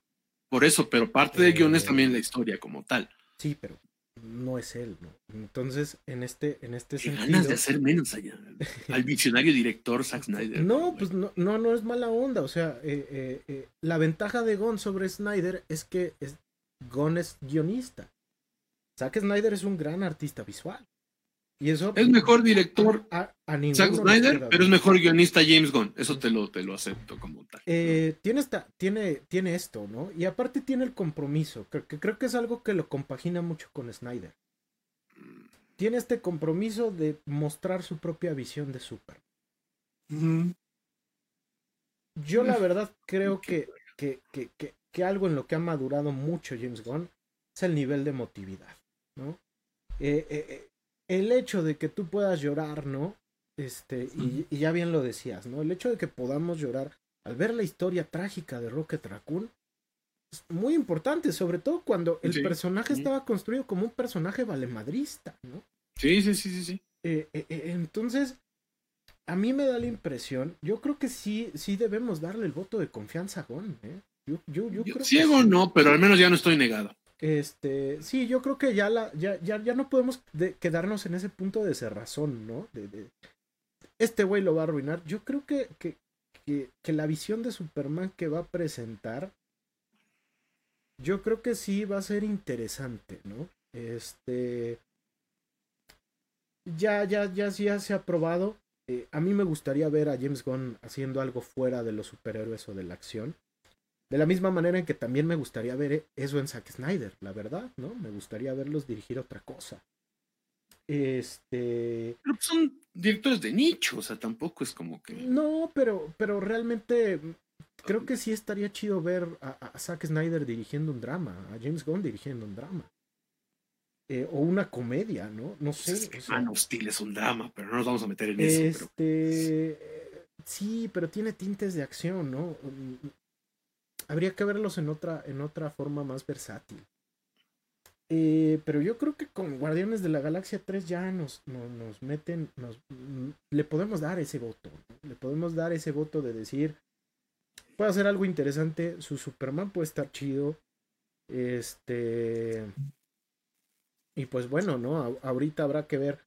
Por eso, pero parte del guion es también la historia como tal. Sí, pero no es él, ¿no? Entonces, en este, en este Qué sentido. ganas de hacer menos allá. Al visionario director Zack Snyder. No, pues no, no, no es mala onda. O sea, eh, eh, eh, la ventaja de Gon sobre Snyder es que es, Gon es guionista. Zack Snyder es un gran artista visual. Y eso Es mejor director a, a Zack Snyder, pero es mejor guionista James Gunn. Eso te lo, te lo acepto como tal. Eh, tiene, esta, tiene, tiene esto, ¿no? Y aparte tiene el compromiso, que, que creo que es algo que lo compagina mucho con Snyder. Tiene este compromiso de mostrar su propia visión de Super. Yo la verdad creo que, que, que, algo en lo que ha madurado mucho James Gunn es el nivel de emotividad, ¿no? Eh, eh, el hecho de que tú puedas llorar, ¿no? Este, y, y ya bien lo decías, ¿no? El hecho de que podamos llorar al ver la historia trágica de Rocket Raccoon es muy importante, sobre todo cuando el Sí. personaje estaba construido como un personaje valemadrista, ¿no? Sí, sí, sí, sí, sí. Eh, eh, eh, entonces, a mí me da la impresión, yo creo que sí, sí debemos darle el voto de confianza a Gon, ¿eh? Yo, yo, yo Yo- creo ciego que, no, pero al menos ya no estoy negado. Este, sí, yo creo que ya la, ya, ya, ya no podemos de- quedarnos en ese punto de cerrazón, ¿no? De, este güey lo va a arruinar. Yo creo que, que, que, que la visión de Superman que va a presentar, yo creo que sí va a ser interesante, ¿no? Este, ya, ya, ya, ya se ha probado. Eh, a mí me gustaría ver a James Gunn haciendo algo fuera de los superhéroes o de la acción. De la misma manera en que también me gustaría ver e- eso en Zack Snyder, la verdad, ¿no? Me gustaría verlos dirigir otra cosa. Este. Pero pues son directores de nicho, o sea, tampoco es como que. No, pero, pero realmente creo que sí estaría chido ver a, a Zack Snyder dirigiendo un drama, a James Gunn dirigiendo un drama. Eh, o una comedia, ¿no? No sé. Es o que sea, Man of Steel es un drama, pero no nos vamos a meter en eso. Pero Este. eh, Sí, pero tiene tintes de acción, ¿no? Habría que verlos en otra, en otra forma más versátil. Eh, pero yo creo que con Guardianes de la Galaxia 3 ya nos, no- nos meten, nos, mm, le podemos dar ese voto, le podemos dar ese voto de decir, puede hacer algo interesante, su Superman puede estar chido, este, y pues bueno, ¿no? Ahorita habrá que ver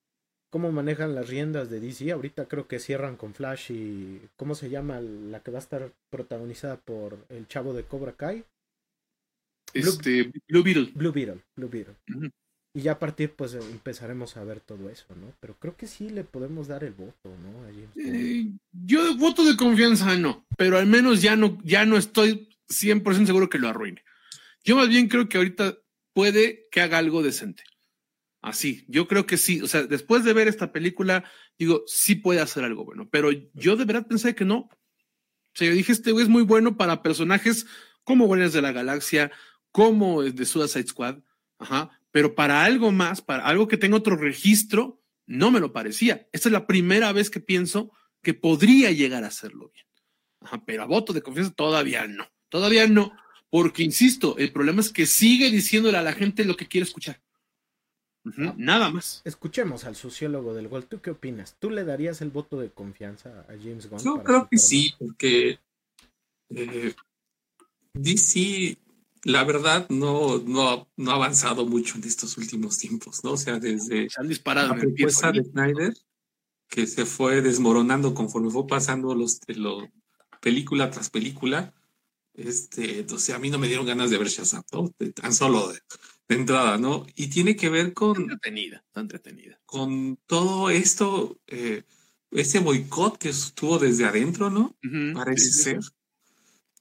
cómo manejan las riendas de DC. Ahorita creo que cierran con Flash y. ¿Cómo se llama la que va a estar protagonizada por el chavo de Cobra Kai? este, Blue Beetle. Blue Beetle. Blue Beetle. Y ya a partir, pues empezaremos a ver todo eso, ¿no? Pero creo que sí le podemos dar el voto, ¿no? A James Gunn. Eh, yo de voto de confianza no, pero al menos ya no, ya no estoy 100% seguro que lo arruine. Yo más bien creo que ahorita puede que haga algo decente. Así, yo creo que sí. O sea, después de ver esta película, digo, sí puede hacer algo bueno, pero yo de verdad pensé que no. O sea, yo dije, este güey es muy bueno para personajes como Guardianes de la Galaxia, como de Suicide Squad, ajá, pero para algo más, para algo que tenga otro registro, no me lo parecía. Esta es la primera vez que pienso que podría llegar a hacerlo bien. Ajá, pero a voto de confianza todavía no. Todavía no. Porque, insisto, el problema es que sigue diciéndole a la gente lo que quiere escuchar. Ah. Nada más. Escuchemos al sociólogo del gol. ¿Tú qué opinas? ¿Tú le darías el voto de confianza a James Gunn? Yo creo que sí, porque eh, DC, la verdad, no, no, ha- no ha avanzado mucho en estos últimos tiempos, ¿no? O sea, desde Se han disparado la propuesta de. Snyder, que se fue desmoronando conforme fue pasando los, los película tras película. Este, o sea, a mí no me dieron ganas de ver Shazam, ¿no? Tan solo de, de entrada, ¿no? Y tiene que ver Está con, entretenida, está entretenida. con todo esto, eh, ese boicot que estuvo desde adentro, ¿no? Parece sí, sí. ser.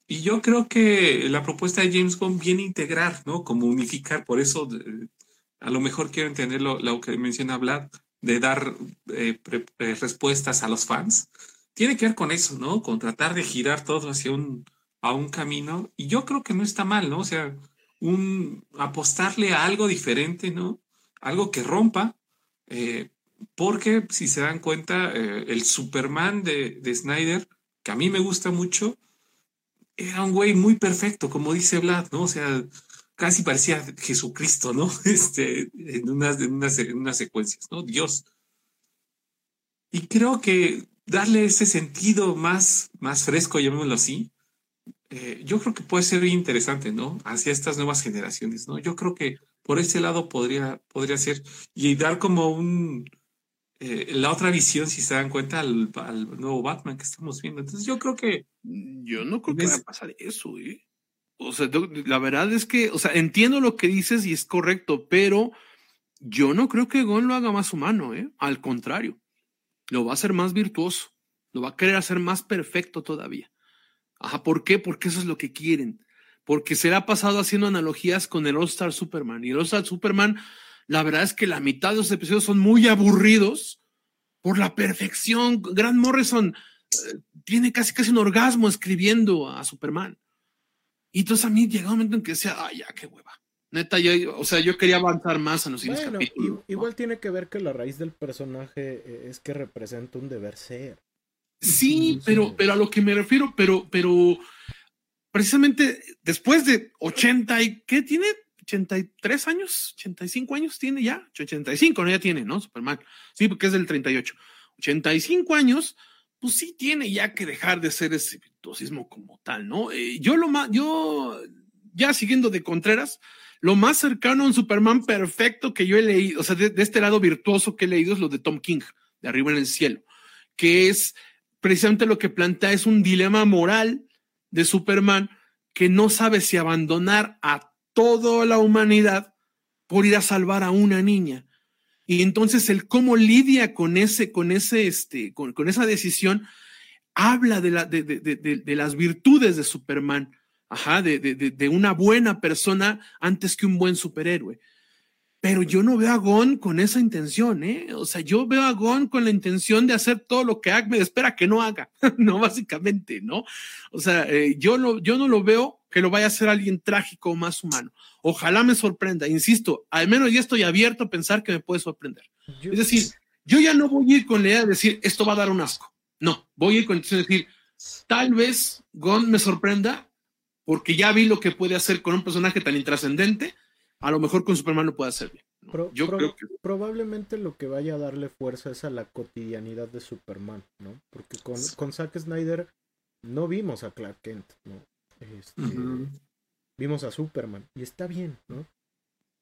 Y yo creo que la propuesta de James Gunn viene a integrar, ¿no? Como unificar, por eso eh, a lo mejor quiero entender lo, lo que menciona Vlad, de dar eh, pre- eh, respuestas a los fans. Tiene que ver con eso, ¿no? Con tratar de girar todo hacia un, a un camino. Y yo creo que no está mal, ¿no? O sea, un, apostarle a algo diferente, ¿no? Algo que rompa. eh, porque si se dan cuenta, eh, el Superman de, de Snyder, que a mí me gusta mucho, era un güey muy perfecto, como dice Vlad, ¿no? O sea, casi parecía Jesucristo, ¿no? [laughs] Este, en unas, en unas, en unas secuencias, ¿no? Dios. Y creo que darle ese sentido más, más fresco, llamémoslo así, eh, yo creo que puede ser interesante, ¿no? Hacia estas nuevas generaciones, ¿no? Yo creo que por ese lado podría, podría ser y dar como un, eh, la otra visión, si se dan cuenta, al, nuevo Batman que estamos viendo. Entonces yo creo que... Yo no creo que vaya a pasar eso, ¿eh? O sea, la verdad es que, o sea, entiendo lo que dices y es correcto, pero yo no creo que Gon lo haga más humano, ¿eh? Al contrario, lo va a hacer más virtuoso, lo va a querer hacer más perfecto todavía. Ajá, ¿por qué? Porque eso es lo que quieren. Porque se le ha pasado haciendo analogías con el All-Star Superman. Y el All-Star Superman, la verdad es que la mitad de los episodios son muy aburridos por la perfección. Grant Morrison eh, tiene casi casi un orgasmo escribiendo a Superman. Y entonces a mí llega un momento en que decía, ay, ya, qué hueva. Neta, yo, o sea, yo quería avanzar más en los siguientes capítulos. Igual tiene que ver que la raíz del personaje eh, es que representa un deber ser. Sí, pero, pero a lo que me refiero, pero, pero precisamente después de 80 y ¿qué tiene? 83 años, 85 años tiene ya, 85 no ya tiene, ¿no? Superman. Sí, porque es del 38. 85 años, pues sí tiene ya que dejar de ser ese virtuosismo como tal, ¿no? Eh, yo lo más, yo ya siguiendo de Contreras, lo más cercano a un Superman perfecto que yo he leído, o sea, de, de este lado virtuoso que he leído es lo de Tom King, de arriba en el cielo, que es precisamente lo que plantea es un dilema moral de Superman que no sabe si abandonar a toda la humanidad por ir a salvar a una niña. Y entonces el cómo lidia con ese, con ese, este, con, esa decisión, habla de, la, de, de, las virtudes de Superman, ajá, de, una buena persona antes que un buen superhéroe. Pero yo no veo a Gon con esa intención, ¿eh? O sea, yo veo a Gon con la intención de hacer todo lo que Ahmed espera que no haga, [laughs] ¿no? Básicamente, ¿no? O sea, eh, yo, no, yo no lo veo que lo vaya a hacer alguien trágico o más humano. Ojalá me sorprenda, insisto, al menos ya estoy abierto a pensar que me puede sorprender. es decir, yo ya no voy a ir con la idea de decir, esto va a dar un asco. No, voy a ir con la intención de decir, tal vez Gon me sorprenda porque ya vi lo que puede hacer con un personaje tan intrascendente a lo mejor con Superman lo puede hacer bien. Yo creo que... Probablemente lo que vaya a darle fuerza es a la cotidianidad de Superman, ¿no? Porque con, con Zack Snyder no vimos a Clark Kent, ¿no? Este, vimos a Superman y está bien, ¿no?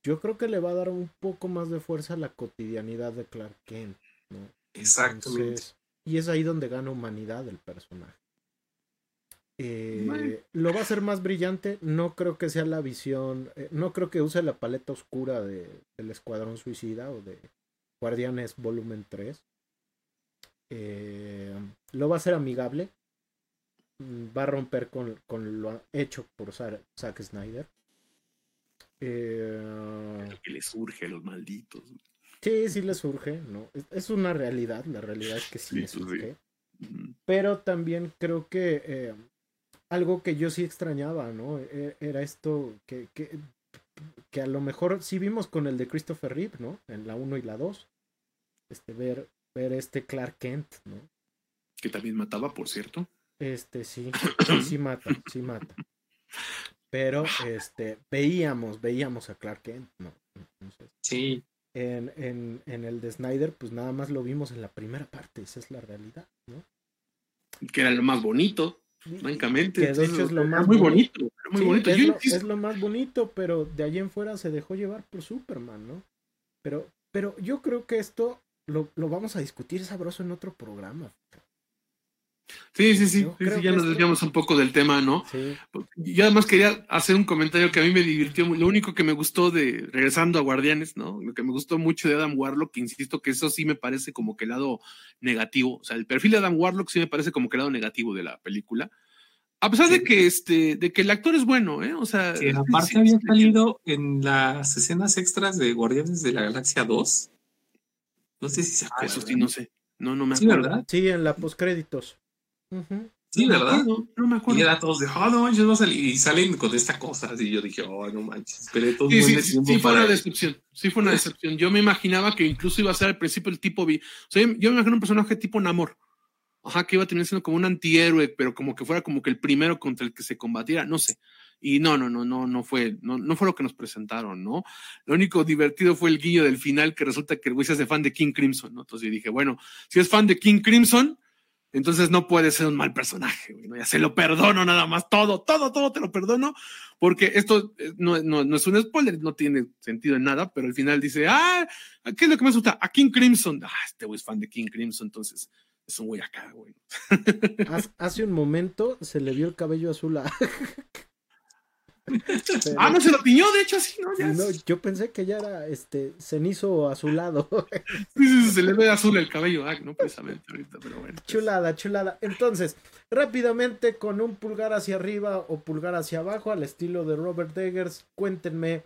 Yo creo que le va a dar un poco más de fuerza a la cotidianidad de Clark Kent, ¿no? Exactamente. y es ahí donde gana humanidad el personaje. Eh, lo va a hacer más brillante. No creo que sea la visión. Eh, no creo que use la paleta oscura de, del Escuadrón Suicida o de Guardianes Volumen 3. Eh, lo va a hacer amigable. Va a romper con, con lo hecho por Zack Snyder. Que le surge a los malditos. Sí, sí le surge, ¿no? Es, una realidad, la realidad es que sí, le surge. Pero también creo que algo que yo sí extrañaba, ¿no? E, era esto que, que, que, a lo mejor sí vimos con el de Christopher Reeve, ¿no? En la 1 y la 2. Este, ver, ver este Clark Kent, ¿no? Que también mataba, por cierto. Este, sí, sí, mata, sí mata. Pero, este, veíamos, veíamos a Clark Kent, ¿no? sí. En, en, en el de Snyder, pues nada más lo vimos en la primera parte, esa es la realidad, ¿no? Que era lo más bonito. Francamente, que de hecho es lo más muy bonito. muy bonito. Es, lo, más bonito, pero de allí en fuera se dejó llevar por Superman, ¿no? Pero, pero yo creo que esto lo, lo vamos a discutir sabroso en otro programa. Sí, sí, sí, ya nos desviamos un poco del tema, ¿no? Sí. Yo además quería hacer un comentario que a mí me divirtió, lo único que me gustó de, regresando a Guardianes, ¿no? Lo que me gustó mucho de Adam Warlock, insisto que eso sí me parece como que el lado negativo, o sea, el perfil de Adam Warlock sí me parece como que el lado negativo de la película. A pesar de que este, de que el actor es bueno, ¿eh? O sea. Que aparte había salido en las escenas extras de Guardianes de la Galaxia 2. No sé si se acuerdan. Ah, eso sí, no sé. No, no me acuerdo. ¿verdad? Sí, en la postcréditos. Sí, ¿verdad? No, me acuerdo. Y era todos de, oh, no manches, va a salir. Y salen con esta cosa. Y yo dije, oh, no manches. Esperé todo sí, sí, sí, fue una decepción. Sí, fue una decepción. Yo me imaginaba que incluso iba a ser al principio el tipo. O sea, yo me imagino un personaje tipo Namor. Ajá, que iba a tener siendo como un antihéroe, pero como que fuera como que el primero contra el que se combatiera. No sé. Y no, no, no, no, no fue, no, no fue lo que nos presentaron, ¿no? Lo único divertido fue el guiño del final que resulta que el güey se hace fan de King Crimson, ¿no? Entonces yo dije, bueno, si es fan de King Crimson, Entonces no puede ser un mal personaje, güey, ¿no? Ya se lo perdono nada más, todo, todo, todo te lo perdono, porque esto eh, no, no, no, es un spoiler, no tiene sentido en nada, pero al final dice, ah, ¿qué es lo que me gusta? A King Crimson. Ah, este güey es fan de King Crimson, entonces es un güey acá, güey. Hace un momento se le vio el cabello azul a... [laughs] Pero... Ah, no se lo tiñó, de hecho, así, ¿no? Ya no yo pensé que ya era este cenizo azulado. sí, sí, se le ve azul el cabello, ah, no precisamente ahorita, pero bueno. Pues. Chulada, chulada. Entonces, rápidamente, con un pulgar hacia arriba o pulgar hacia abajo, al estilo de Robert Eggers, cuéntenme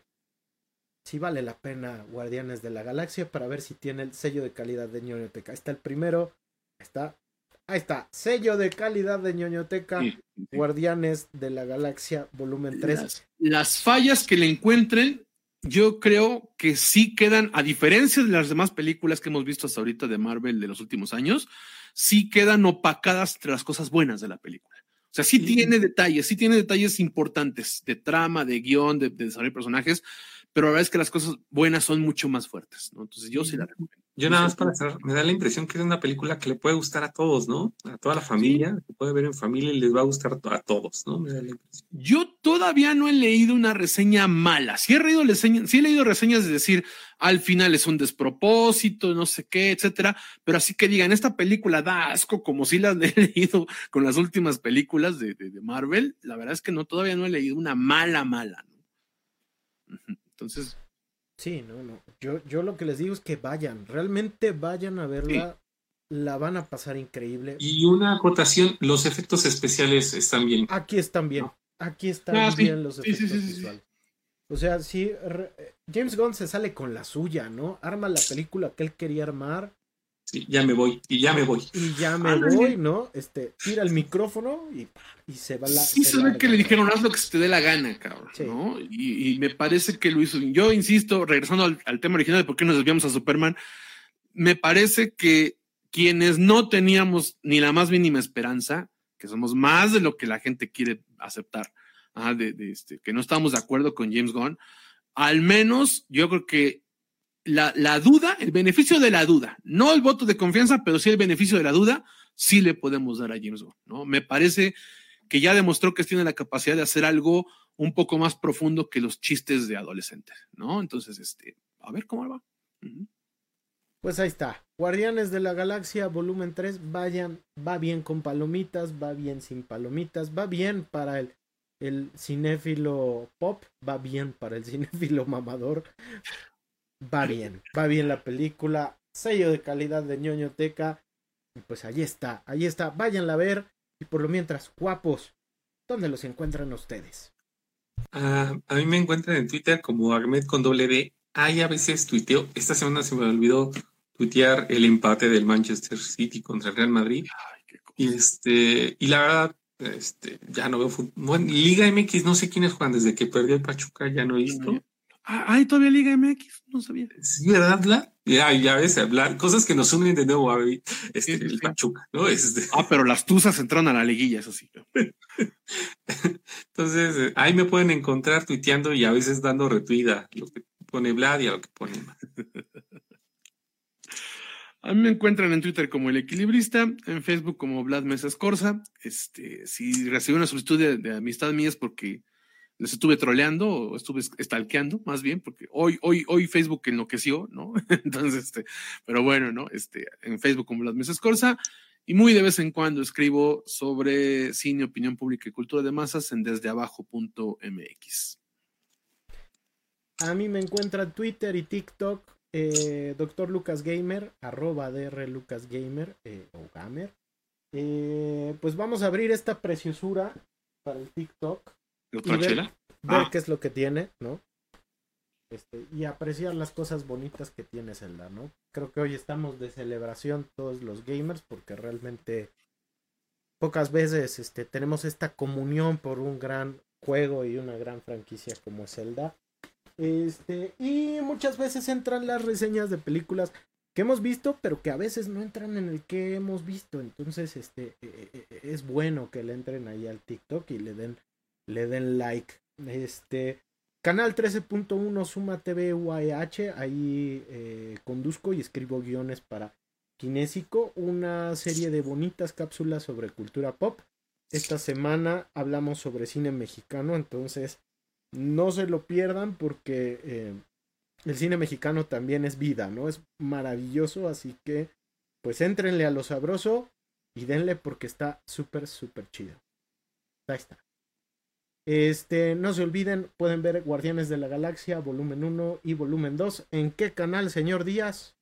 si vale la pena Guardianes de la Galaxia para ver si tiene el sello de calidad de ñoñoteca. Está el primero, está Ahí está, sello de calidad de ñoñoteca, sí, sí. Guardianes de la Galaxia, volumen 3. Las, las, fallas que le encuentren, yo creo que sí quedan, a diferencia de las demás películas que hemos visto hasta ahorita de Marvel de los últimos años, sí quedan opacadas entre las cosas buenas de la película. O sea, sí, sí. tiene detalles, sí tiene detalles importantes de trama, de guion, de, de desarrollo de personajes, pero la verdad es que las cosas buenas son mucho más fuertes, ¿no? Entonces yo sí la recomiendo. Yo nada más para cerrar, me da la impresión que es una película que le puede gustar a todos, ¿no? A toda la familia, se puede ver en familia y les va a gustar a todos, ¿no? Me da la impresión. Yo todavía no he leído una reseña mala. Sí he, leído reseñas, sí he leído reseñas de decir, al final es un despropósito, no sé qué, etcétera, pero así que digan, esta película da asco, como si las [laughs] he leído con las últimas películas de, de, de Marvel, la verdad es que no, todavía no he leído una mala, mala, ¿no? Entonces, Sí, no, no. Yo, yo lo que les digo es que vayan, realmente vayan a verla, sí. la van a pasar increíble. Y una acotación, los efectos especiales están bien. Aquí están bien, no. aquí están ah, bien los efectos sí, visuales. O sea, sí, James Gunn se sale con la suya, ¿no? Arma la película que él quería armar. Sí, ya me voy, y ya me voy. Y ya me ah, voy, ¿no? Este, tira el micrófono y, y se va la. Sí, se ve que le dijeron, haz lo que se te dé la gana, cabrón, sí. ¿no? Y, y, me parece que lo hizo. Yo insisto, regresando al, al, tema original de por qué nos desviamos a Superman, me parece que quienes no teníamos ni la más mínima esperanza, que somos más de lo que la gente quiere aceptar, ah, de, de este, que no estamos de acuerdo con James Gunn, al menos yo creo que la, la, duda, el beneficio de la duda, no el voto de confianza, pero sí el beneficio de la duda, sí le podemos dar a James Gunn, ¿no? Me parece que ya demostró que tiene la capacidad de hacer algo un poco más profundo que los chistes de adolescentes, ¿no? Entonces, este, a ver cómo va. Pues ahí está. Guardianes de la Galaxia, volumen 3, vayan, va bien con palomitas, va bien sin palomitas, va bien para el, el cinéfilo pop, va bien para el [laughs] cinéfilo mamador, va bien, va bien la película, sello de calidad de ñoñoteca, y pues ahí está, ahí está, váyanla a ver, y por lo mientras, guapos, ¿dónde los encuentran ustedes? Uh, a mí me encuentran en Twitter como Ahmed con doble D. Ay, a veces tuiteo. Esta semana se me olvidó tuitear el empate del Manchester City contra el Real Madrid. Ay, y este, y la verdad, este, ya no veo fútbol. Bueno, Liga MX, no sé quiénes juegan desde que perdió el Pachuca, ya no he visto. Ay, todavía Liga MX, no sabía. Sí, ¿verdad, Bla? Ya, ya ves, hablar, cosas que nos unen de nuevo a este, el Pachuca, ¿no? Este... Ah, pero las Tuzas entraron a la liguilla, eso sí. Entonces, eh, ahí me pueden encontrar tuiteando y a veces dando retuida lo que pone Vlad y a lo que pone [laughs] A mí me encuentran en Twitter como El Equilibrista, en Facebook como Vlad Mesas Corsa. Este, si recibí una solicitud de, de amistad mía es porque les estuve troleando o estuve stalkeando más bien, porque hoy, hoy, hoy Facebook enloqueció, ¿no? [laughs] Entonces, este, pero bueno, ¿no? Este, en Facebook como las mesas Corsa, y muy de vez en cuando escribo sobre cine, opinión pública y cultura de masas en desdeabajo.mx. A mí me encuentra Twitter y TikTok, eh, Doctor Lucas Gamer, arroba DR Lucas Gamer eh, o Gamer. Eh, pues vamos a abrir esta preciosura para el TikTok ¿Otra ver, chela? ver ah. qué es lo que tiene, ¿no? Este, y apreciar las cosas bonitas que tiene Zelda, ¿no? Creo que hoy estamos de celebración todos los gamers porque realmente pocas veces este, tenemos esta comunión por un gran juego y una gran franquicia como Zelda. Este, y muchas veces entran las reseñas de películas que hemos visto, pero que a veces no entran en el que hemos visto. Entonces, este, es bueno que le entren ahí al TikTok y le den le den like. Este canal 13.1 Suma TV UAH, ahí eh, conduzco y escribo guiones para Kinésico, una serie de bonitas cápsulas sobre cultura pop. Esta semana hablamos sobre cine mexicano, entonces no se lo pierdan porque eh, el cine mexicano también es vida, ¿no? Es maravilloso, así que pues éntrenle a lo sabroso y denle porque está súper, súper chido. Ahí está. Este, no se olviden, pueden ver Guardianes de la Galaxia, volumen 1 y volumen 2. ¿En qué canal, señor Díaz?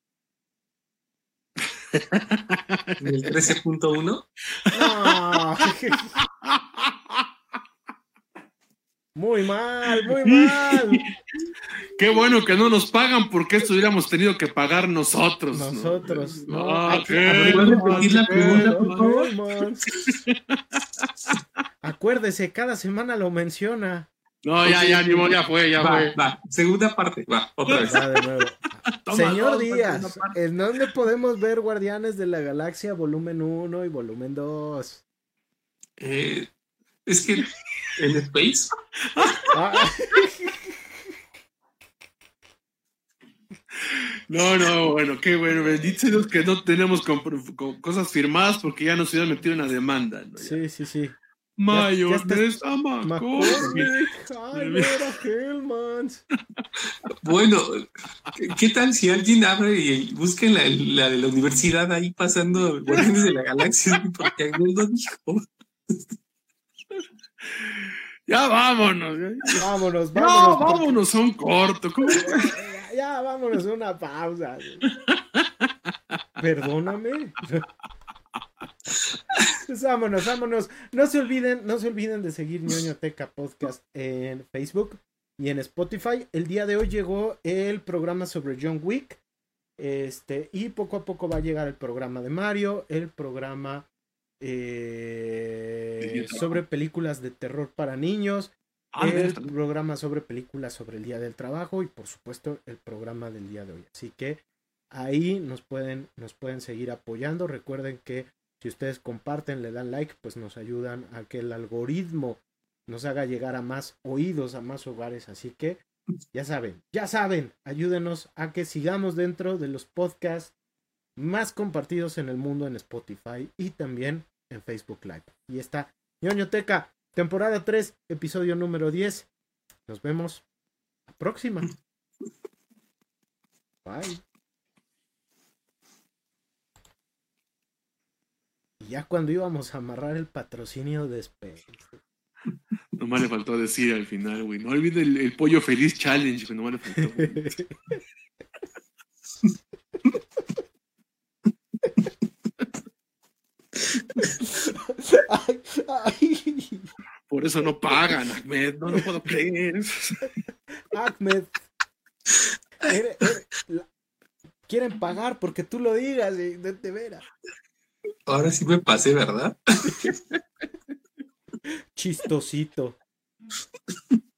[laughs] ¿El 13.1? No. [laughs] Muy mal, muy mal. [laughs] Qué bueno que no nos pagan porque esto hubiéramos tenido que pagar nosotros. Nosotros. No, no, ¿qué? repetir la pregunta, por favor? Acuérdese, cada semana lo menciona. No, ya, ya, ni modo, ya fue, ya Va, fue. va. Segunda parte. Va, otra vez. Va de nuevo. [laughs] Toma Señor dos, Díaz. ¿en dónde podemos ver Guardianes de la Galaxia volumen 1 y volumen 2? Eh, es que en Space, Ah, No, no, bueno, qué bueno. Dios que no tenemos cosas firmadas porque ya nos hubieran metido en una demanda. sí, sí, sí. Mayonesa bueno, ¿qué, tal si alguien abre y busca la, la de la universidad ahí pasando Guardianes de la Galaxia? [laughs] Porque alguien lo dijo. Ya vámonos. Ya. Vámonos, No, vámonos. porque- vámonos a un corto. ¿cómo? Ya, ya, vámonos a una pausa. Perdóname. Pues vámonos, vámonos. No se olviden, no se olviden de seguir ñoñoteca podcast en Facebook y en Spotify. El día de hoy llegó el programa sobre John Wick. Este, y poco a poco va a llegar el programa de Mario, el programa eh, sobre películas de terror para niños, Ah, el programa sobre películas sobre el Día del Trabajo y por supuesto el programa del día de hoy. Así que ahí nos pueden, nos pueden seguir apoyando. Recuerden que si ustedes comparten, le dan like, pues nos ayudan a que el algoritmo nos haga llegar a más oídos, a más hogares. Así que ya saben, ya saben, ayúdenos a que sigamos dentro de los podcasts más compartidos en el mundo en Spotify y también en Facebook Live. Y está ñoñoteca, temporada 3, episodio número 10. Nos vemos la próxima. Bye. Ya cuando íbamos a amarrar el patrocinio de Space. Nomás le faltó decir al final, güey. No olvide el, el pollo feliz challenge, güey. Nomás le faltó. güey. [laughs] Ay, ay. Por eso no pagan, Ahmed. No lo puedo creer. Ahmed. Quieren pagar porque tú lo digas, y de veras. Ahora sí me pasé, ¿verdad? [laughs] Chistosito. [laughs]